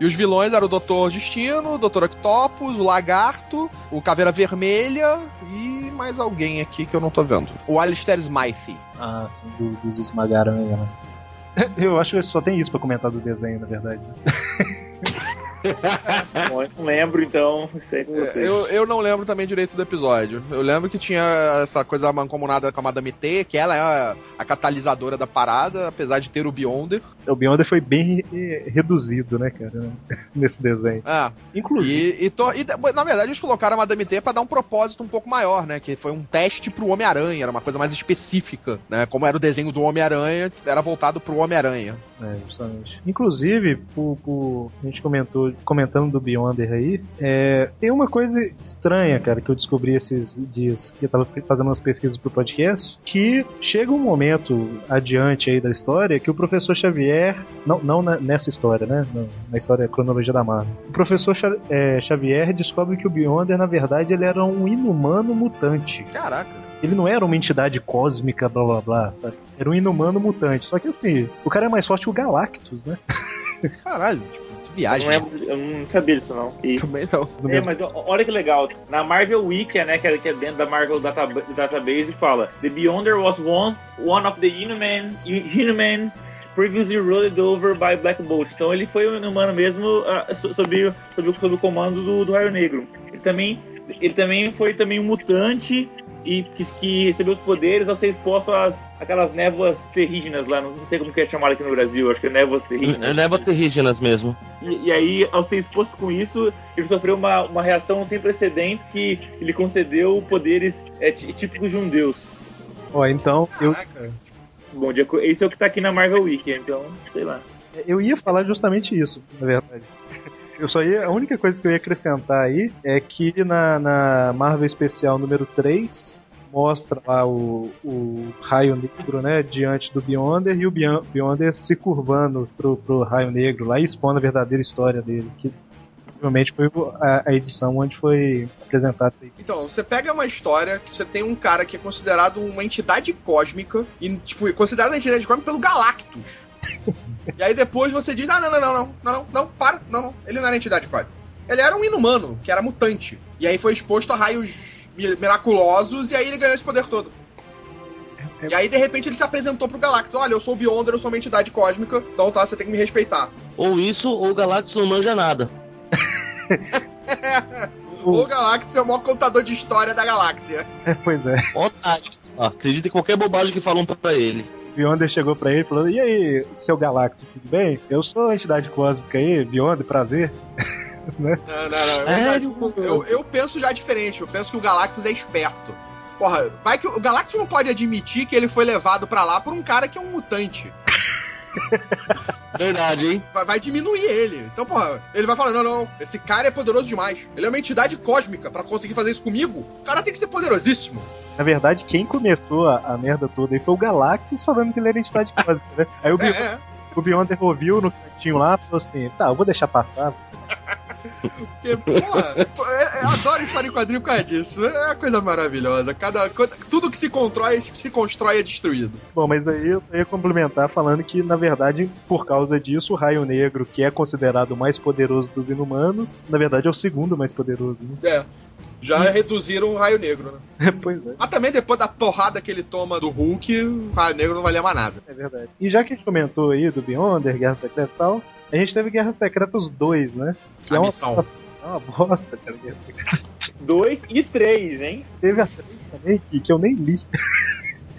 S4: E os vilões eram o Doutor Destino, o Doutor Octopus, o Lagarto, o Caveira Vermelha e mais alguém aqui que eu não tô vendo. O Alistair Smythe.
S2: Ah, sim, do- dos esmagaranha, né? Eu acho que só tem isso pra comentar do desenho, na verdade.
S3: Bom, eu não lembro, então, sei com você.
S4: Eu, eu não lembro também direito do episódio. Eu lembro que tinha essa coisa mancomunada com a Madame T, que ela é a, a catalisadora da parada, apesar de ter o Beyonder.
S2: O Beyonder foi bem re- reduzido, né, cara, nesse desenho.
S4: É.
S2: Inclusive,
S4: E, e to- e, na verdade eles colocaram a Madame T pra dar um propósito um pouco maior, né? Que foi um teste pro Homem-Aranha, era uma coisa mais específica, né? Como era o desenho do Homem-Aranha, era voltado pro Homem-Aranha.
S2: É, justamente. Inclusive, por, por- a gente comentou, comentando do Beyonder aí, é, tem uma coisa estranha, cara, que eu descobri esses dias, que eu tava fazendo umas pesquisas pro podcast, que chega um momento adiante aí da história que o professor Xavier, não, não na- nessa história, né, na, história cronologia da Marvel, o professor é, Xavier descobre que o Beyonder, na verdade, ele era um inumano mutante.
S4: Caraca.
S2: Ele não era uma entidade cósmica, blá blá blá, sabe? Era um inumano mutante. Só que assim, o cara é mais forte que o Galactus, né?
S4: Caralho, tipo, que
S3: Eu
S4: viagem.
S3: não, lembro- eu não sabia disso, não. E-
S4: Também não.
S3: É,
S2: mesmo-
S3: mas olha que legal. Na Marvel Wiki, né, que é, que é dentro da Marvel data, Database, fala: The Beyonder was once one of the Inhuman, Inhumans previously ruled over by Black Bolt. Então ele foi um humano mesmo ah, so- sob, sob, o- sob o comando do, do Raio Negro. Ele também, ele também foi também um mutante e que, que recebeu os poderes ao ser exposto às aquelas névoas terrígenas lá, não sei como que é chamado aqui no Brasil, acho que é névoas terrígenas.
S5: Leva terrígenas mesmo.
S3: E, e aí, ao ser exposto com isso, ele sofreu uma, uma reação sem precedentes que ele concedeu poderes é, tí- típicos de um deus.
S2: Ó, então, eu.
S3: Bom, aco- esse é o que tá aqui na Marvel Wiki, então, sei lá.
S2: eu ia falar justamente isso, na verdade. Eu só ia. A única coisa que eu ia acrescentar aí é que na, na Marvel Especial número 3 mostra lá o, o raio negro, né, diante do Beyonder e o Beyon- Beyonder se curvando pro, pro raio negro lá e expondo a verdadeira história dele, que provavelmente foi a, a edição onde foi apresentado isso aí.
S4: Então, você pega uma história que você tem um cara que é considerado uma entidade cósmica, e, tipo, é considerado uma entidade cósmica pelo Galactus. e aí depois você diz, ah, não, não, não, não, não, não, não, para, não, não, ele não era entidade cósmica. Ele era um inumano, que era mutante. E aí foi exposto a raios mi- miraculosos, e aí ele ganhou esse poder todo. E aí, de repente, ele se apresentou pro Galactus. Olha, eu sou o Beyonder, eu sou uma entidade cósmica, então tá, você tem que me respeitar.
S5: Ou isso, ou o Galactus não manja nada.
S4: O Galactus é o maior contador de história da galáxia.
S2: pois é.
S5: Otário. Ah, acredita em qualquer bobagem que falam pra ele.
S2: Beyonder chegou pra ele e falou: E aí, seu Galactus, tudo bem? Eu sou a entidade cósmica aí, Beyonder, prazer.
S4: Não, não, não.
S5: Sério?
S4: Eu, eu, penso já diferente. Eu penso que o Galactus é esperto. Porra, vai que o Galactus não pode admitir que ele foi levado pra lá por um cara que é um mutante.
S5: Verdade, hein?
S4: Vai, vai diminuir ele. Então, porra, ele vai falar: não, não, esse cara é poderoso demais. Ele é uma entidade cósmica. Pra conseguir fazer isso comigo, o cara tem que ser poderosíssimo.
S2: Na verdade, quem começou a, a merda toda aí foi o Galactus falando que ele era entidade cósmica, né? Aí o,
S4: É,
S2: Be
S4: é.
S2: o Beyonder ouviu no cantinho lá e falou assim: Tá, eu vou deixar passar.
S4: Porque, porra, eu, eu adoro história em quadrinho por causa disso. É uma coisa maravilhosa. Cada, tudo que se constrói, se constrói é destruído.
S2: Bom, mas aí eu ia complementar falando que, na verdade, por causa disso, o Raio Negro, que é considerado o mais poderoso dos inumanos, na verdade é o segundo mais poderoso, né?
S4: É. Já reduziram o raio negro, né?
S2: pois é.
S4: Mas também depois da porrada que ele toma do Hulk, o raio negro não valia mais nada.
S2: É verdade. E já que a gente comentou aí do Beyonder, Guerra Secreta e tal, a gente teve Guerra Secretas 2, né? Que
S4: A
S2: é uma,
S4: missão.
S2: é uma bosta, cara. Guerra Secreta.
S3: Dois e três, hein?
S2: Teve a 3 também, que, que eu nem li.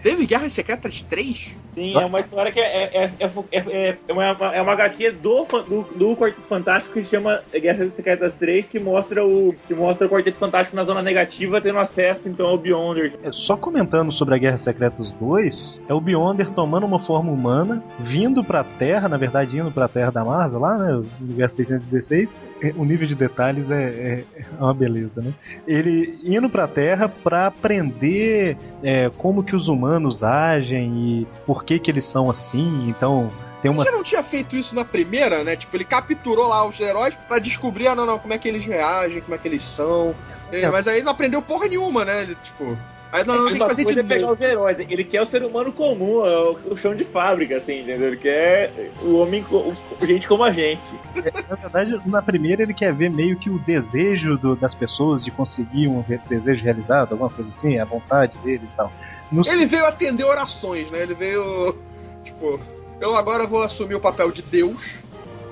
S4: Teve Guerras Secretas 3?
S3: Sim, é uma história que é, é, é, é, é, uma, é uma HQ do, do, do Quarteto Fantástico que se chama Guerras Secretas 3, que mostra o, que mostra o Quarteto Fantástico na zona negativa tendo acesso então ao Beyonder.
S2: É, Só comentando sobre a Guerra Secretas 2, é o Beyonder tomando uma forma humana, vindo pra Terra, na verdade indo pra Terra da Marvel, lá, né, o universo 616. É, O nível de detalhes é, é- é uma beleza, né? Ele indo pra Terra pra aprender é, como que os humanos agem e por que que eles são assim, então... Tem uma
S4: Ele já não tinha feito isso na primeira, né? Tipo, ele capturou lá os heróis pra descobrir, ah, não, não, como é que eles reagem, como é que eles são. É,
S2: É.
S4: Mas aí não aprendeu porra nenhuma, né? Ele, tipo. Aí não, não tem que fazer de
S3: é pegar
S4: novo.
S3: os heróis. Ele quer o ser humano comum, é o, o chão de fábrica, assim, entendeu? Ele quer o homem, gente como a gente.
S2: Na verdade, na primeira ele quer ver meio que o desejo do- das pessoas de conseguir um desejo realizado, alguma coisa assim, a vontade dele e tal. No
S4: Ele veio atender orações, né? Ele veio. Tipo, eu agora vou assumir o papel de Deus.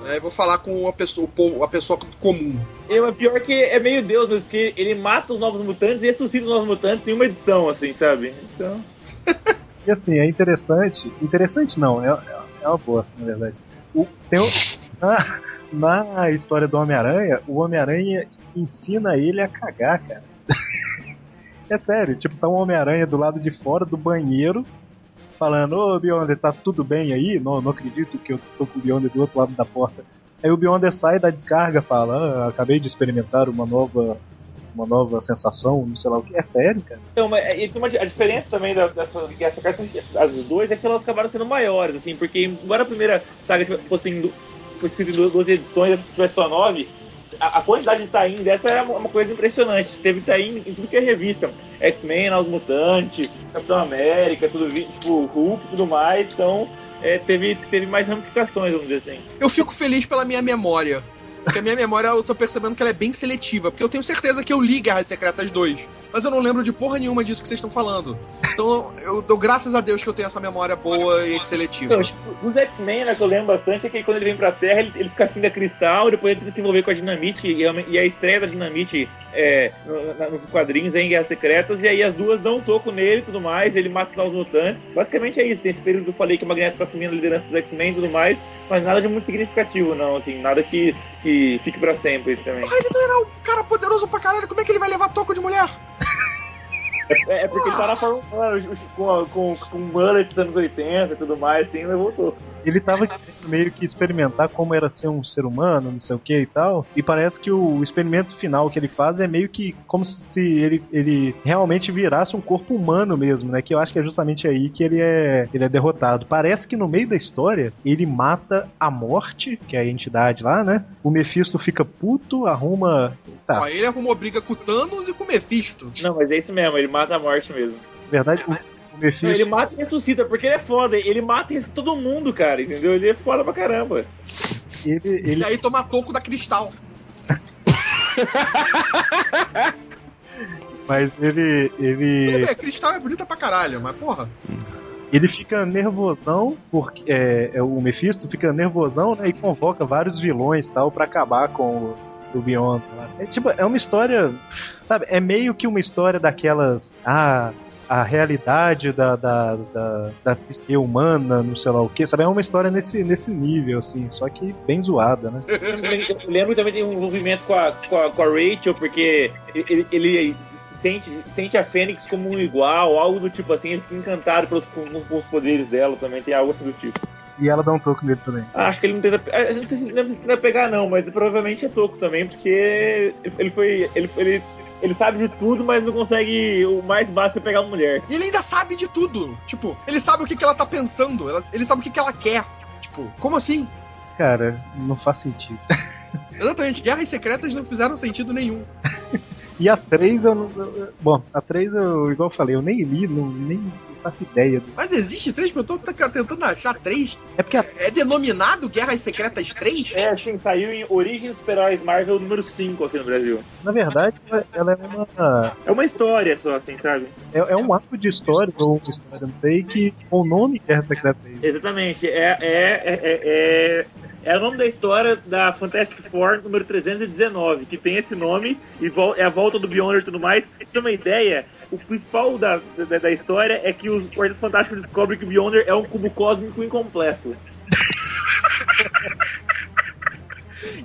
S4: Né, e vou falar com a pessoa, o povo- a pessoa comum.
S3: Eu, é pior que é meio Deus mesmo, porque ele mata os novos mutantes e ressuscita os novos mutantes em uma edição, assim, sabe? Então.
S2: E assim, é interessante. Interessante não, é, é uma bosta, na verdade. O, tem um, na, na história do Homem-Aranha, o Homem-Aranha ensina ele a cagar, cara. É sério, tipo, tá um Homem-Aranha do lado de fora do banheiro, falando, ô Beyonder, tá tudo bem aí? Não, não acredito que eu tô com o Beyonder do outro lado da porta. Aí o Beyonder sai da descarga fala, ah, acabei de experimentar uma nova uma nova sensação, não sei lá o que. É sério, cara?
S3: Então, mas, e tem uma, a diferença também dessa, que essa carta, as dois, é que elas acabaram sendo maiores, assim, porque embora a primeira saga fosse, fosse escrita em duas edições, essa tivesse só nove, a, quantidade de tain dessa era uma coisa impressionante. Teve tain em tudo que é revista. X-Men, Os Mutantes, Capitão América, tudo, tipo, Hulk e tudo mais. Então, é, teve, teve mais ramificações, vamos dizer assim.
S4: Eu fico feliz pela minha memória. Porque a minha memória eu tô percebendo que ela é bem seletiva. Porque eu tenho certeza que eu li Guerras Secretas 2. Mas eu não lembro de porra nenhuma disso que vocês estão falando. Então eu dou graças a Deus que eu tenho essa memória boa e seletiva.
S3: Então, tipo, os X-Men, né, que eu lembro bastante, é que quando ele vem pra Terra, ele, ele fica afim da cristal, depois ele tenta se envolver com a dinamite, e a, e a estreia da dinamite é, no- na- nos quadrinhos é em Guerras Secretas, e aí as duas dão um toco nele e tudo mais, ele mata os mutantes. Basicamente é isso, tem esse período que eu falei que o Magneto tá assumindo a liderança dos X-Men e tudo mais, mas nada de muito significativo, não, assim, nada que, que fique pra sempre também.
S4: Porra, ele não era um cara poderoso pra caralho. Como é que ele vai levar toco de mulher?
S3: É, é porque ele tá na humana, os- os- com, com, com mullet dos anos 80 e tudo mais, assim, levou toco.
S2: Ele tava querendo meio que experimentar como era ser um ser humano, não sei o que e tal. E parece que o experimento final que ele faz é meio que como se ele, ele realmente virasse um corpo humano mesmo, né? Que eu acho que é justamente aí que ele é, ele é derrotado. Parece que no meio da história ele mata a morte, que é a entidade lá, né? O Mephisto fica puto, arruma. Tá,
S4: Ó, ele arrumou briga com o Thanos e com o Mephisto.
S3: Não, mas é isso mesmo, ele mata a morte mesmo.
S2: verdade, o.
S3: Não, ele mata e ressuscita, porque ele é foda. Ele mata e ressuscita todo mundo, cara, entendeu? Ele é foda pra caramba.
S2: ele,
S4: E
S2: ele,
S4: aí toma toco da cristal.
S2: mas ele. Ele
S4: bem, cristal é bonita pra caralho, mas porra.
S2: Ele fica nervosão, porque é, é, o Mephisto fica nervosão, né? E convoca vários vilões tal para acabar com o, o Beyond. É tipo, é uma história, sabe? É meio que uma história daquelas. Ah, a realidade da, da, da, da psique humana, não sei lá o que, sabe? É uma história nesse, nesse nível, assim, só que bem zoada, né?
S3: Eu lembro também tem um envolvimento com a, com a, com a Rachel, porque ele, ele sente, sente a Fênix como um igual, algo do tipo assim, ele fica encantado pelos, com, com os poderes dela também, tem algo assim do tipo.
S2: E ela dá um toque nele também.
S3: Ah, acho que ele não tenta. ah, Não sei se ele tenta pegar, não, mas provavelmente é Toco também, porque ele foi. Ele, ele, ele sabe de tudo, mas não consegue. O mais básico é pegar uma mulher.
S4: E ele ainda sabe de tudo. Tipo, ele sabe o que, que ela tá pensando. ela- ele sabe o que, que ela quer. Tipo, como assim?
S2: Cara, não faz sentido.
S4: Exatamente, Guerras Secretas não fizeram sentido nenhum.
S2: E a 3 eu não. Bom, a 3 eu, igual eu falei, eu nem li, não, nem faço ideia. do-
S4: Mas existe três? Eu tô tentando achar três.
S2: É porque a
S4: É denominado Guerras Secretas 3?
S3: É, assim, saiu em Origins Super-Heróis Marvel número 5 aqui no Brasil.
S2: Na verdade, ela é uma.
S3: É uma história só, assim, sabe?
S2: É, é um arco de história, ou uma história, não sei, que com o nome Guerra Secreta é
S3: Exatamente. É, é, é, é, é, o nome da história da Fantastic Four número 319, que tem esse nome e é a volta do Beyonder e tudo mais. Pra você ter uma ideia, o principal da, da, da história é que os Quartetos Fantásticos descobrem que o Beyonder é um cubo cósmico incompleto.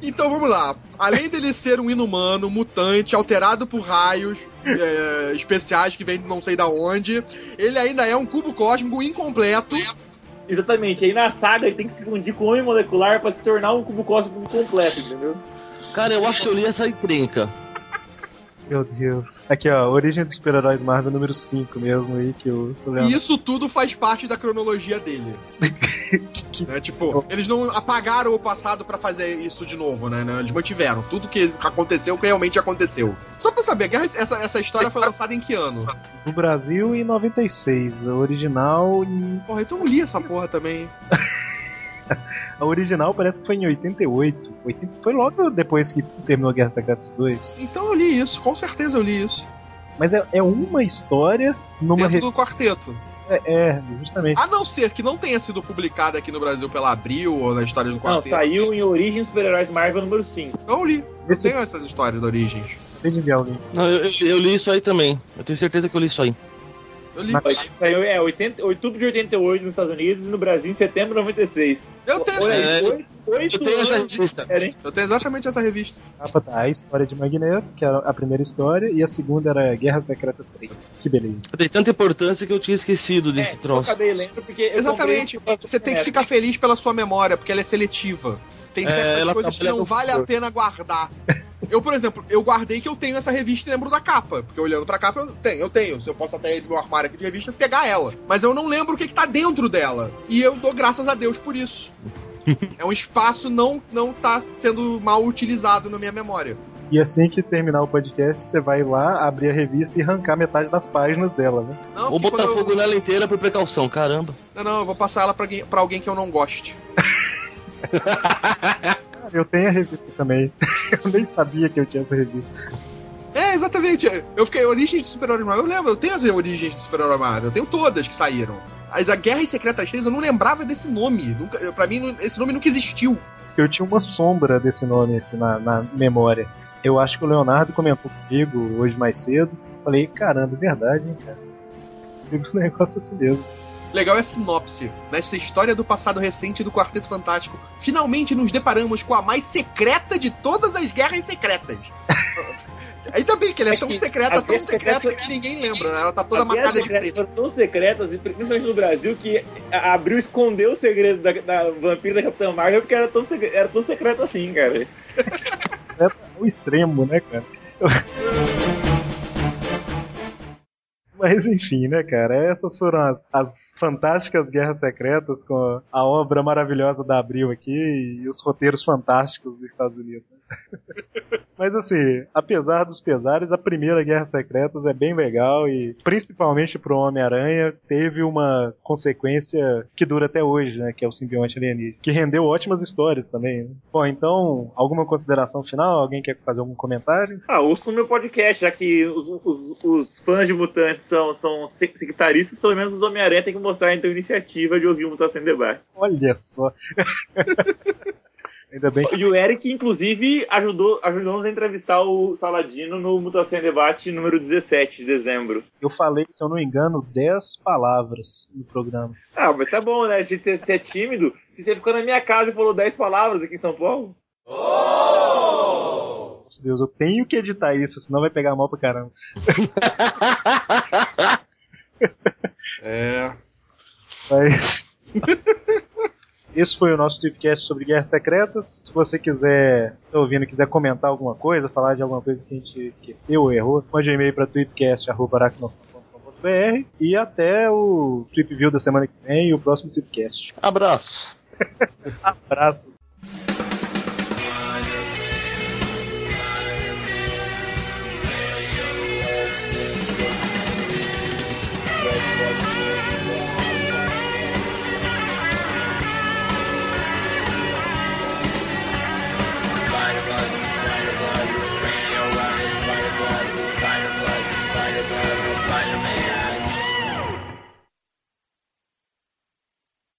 S4: Então vamos lá. Além dele ser um inumano, mutante, alterado por raios é, especiais que de não sei da onde, ele ainda é um cubo cósmico incompleto.
S3: Exatamente. Aí na saga ele tem que se fundir com o homem molecular pra se tornar um cubo cósmico incompleto, entendeu?
S5: Cara, eu acho que eu li essa encrenca.
S2: Meu Deus. Aqui, ó, Origem dos Super-Heróis Marvel número 5 mesmo aí, que eu
S4: E isso tudo faz parte da cronologia dele. Né, Tipo, eles não apagaram o passado pra fazer isso de novo, né? né? Eles mantiveram tudo que aconteceu que realmente aconteceu. Só pra saber, Guerra- essa, essa história foi lançada em que ano?
S2: No Brasil em 96, a original em...
S4: Porra, então eu li essa porra também.
S2: A original parece que foi em 88. 80... Foi logo depois que terminou Guerra Secretas 2.
S4: Então eu li isso, com certeza eu li isso.
S2: Mas é, é uma história numa...
S4: Dentro
S2: Re...
S4: do quarteto.
S2: É, é, justamente.
S4: A não ser que não tenha sido publicada aqui no Brasil pela Abril ou na história do
S3: Não,
S4: quarteto.
S3: saiu em Origins Super-Heróis Marvel número 5.
S4: Então eu li. Eu
S2: Esse
S4: tenho essas histórias de origens.
S5: Não, eu, eu- eu li isso aí também. Eu tenho certeza que eu li isso aí.
S4: Eu li.
S3: Mas Saiu é 80, outubro de 88 nos Estados Unidos e no Brasil em setembro de 96.
S4: Eu tenho,
S3: Olha, oito, oito
S5: eu tenho essa revista.
S4: eu tenho exatamente essa revista.
S2: capa tá a história de Magneto, que era a primeira história, e a segunda era Guerras Secretas 3. Que beleza.
S5: Eu dei tanta importância que eu tinha esquecido desse
S3: É, eu
S5: troço.
S3: acabei lendo porque eu
S4: Exatamente.
S3: comprei-
S4: Você tem que ficar feliz pela sua memória, porque ela é seletiva. Tem
S5: É,
S4: certas
S5: ela
S4: coisas que não vale a pena guardar. Eu, por exemplo, eu guardei que eu tenho essa revista e lembro da capa. Porque olhando pra capa, eu tenho, eu tenho. Se eu posso até ir no meu armário aqui de revista e pegar ela. Mas eu não lembro o que, que tá dentro dela. E eu dou graças a Deus por isso. é um espaço não não tá sendo mal utilizado na minha memória.
S2: E assim que terminar o podcast, você vai lá, abrir a revista e arrancar metade das páginas dela, né?
S4: Não,
S5: Vou
S4: porque
S5: botar
S4: eu-
S5: fogo nela inteira por precaução, caramba.
S4: Não, não, eu vou passar ela pra, alguém- pra alguém que eu não goste.
S2: Eu tenho a revista também. eu nem sabia que eu tinha essa revista.
S4: É, exatamente. Eu fiquei, Origens de Super-Herói Marvel. Eu lembro, eu tenho as Origens de Super-Herói Marvel. Eu tenho todas que saíram. Mas a Guerras Secretas 3 eu não lembrava desse nome. Nunca, pra mim, esse nome nunca existiu.
S2: Eu tinha uma sombra desse nome assim, na, na memória. Eu acho que o Leonardo comentou comigo hoje mais cedo. Falei, caramba, é verdade, hein, cara. Um negócio assim mesmo.
S4: Legal é a sinopse. Nesta história do passado recente do Quarteto Fantástico, finalmente nos deparamos com a mais secreta de todas as guerras secretas. Ainda bem que ela é
S3: É
S4: tão
S3: que
S4: secreta, tão secreta
S3: secretas-
S4: que ninguém lembra, né? Ela tá toda
S3: As guerras
S4: marcada de
S3: secretas
S4: preto.
S3: foram tão secretas, e principalmente no Brasil, que a- abriu escondeu o segredo da, da vampira da Capitã Marvel porque era tão, era tão secreto assim, cara.
S2: É o extremo, né, cara? Mas enfim, né, cara? Essas foram as, as fantásticas Guerras Secretas com a obra maravilhosa da Abril aqui e os roteiros fantásticos dos Estados Unidos. Mas assim, apesar dos pesares, a primeira Guerra Secretas é bem legal e principalmente pro Homem-Aranha teve uma consequência que dura até hoje, né? Que é o simbionte alienígena. Que rendeu ótimas histórias também. Né? Bom, então, alguma consideração final? Alguém quer fazer algum comentário?
S3: Ah, ouço no meu podcast, já que os, os- os fãs de Mutantes são, são sec- sectaristas, pelo menos os Homem-Aranha tem que mostrar então iniciativa de ouvir o Mutação em Debate.
S2: Olha só. Ainda bem que
S3: E o Eric, inclusive, ajudou, ajudou-nos a entrevistar o Saladino no Mutação em Debate número 17 de dezembro.
S2: eu falei, se eu não me engano, 10 palavras no programa.
S3: Ah, mas tá bom, né? A gente ser, ser tímido. Se você ficou na minha casa e falou 10 palavras aqui em São Paulo.
S2: Nossa Deus, eu tenho que editar isso, senão vai pegar mal pra caramba.
S4: É.
S2: Mas. Esse foi o nosso Tripcast sobre Guerras Secretas. Se você quiser, tá ouvindo, quiser comentar alguma coisa, falar de alguma coisa que a gente esqueceu ou errou, mande um e-mail para tripcast.aracnofan.com.br e até o Trip View da semana que vem e o próximo Tripcast.
S5: Abraços.
S2: Abraço.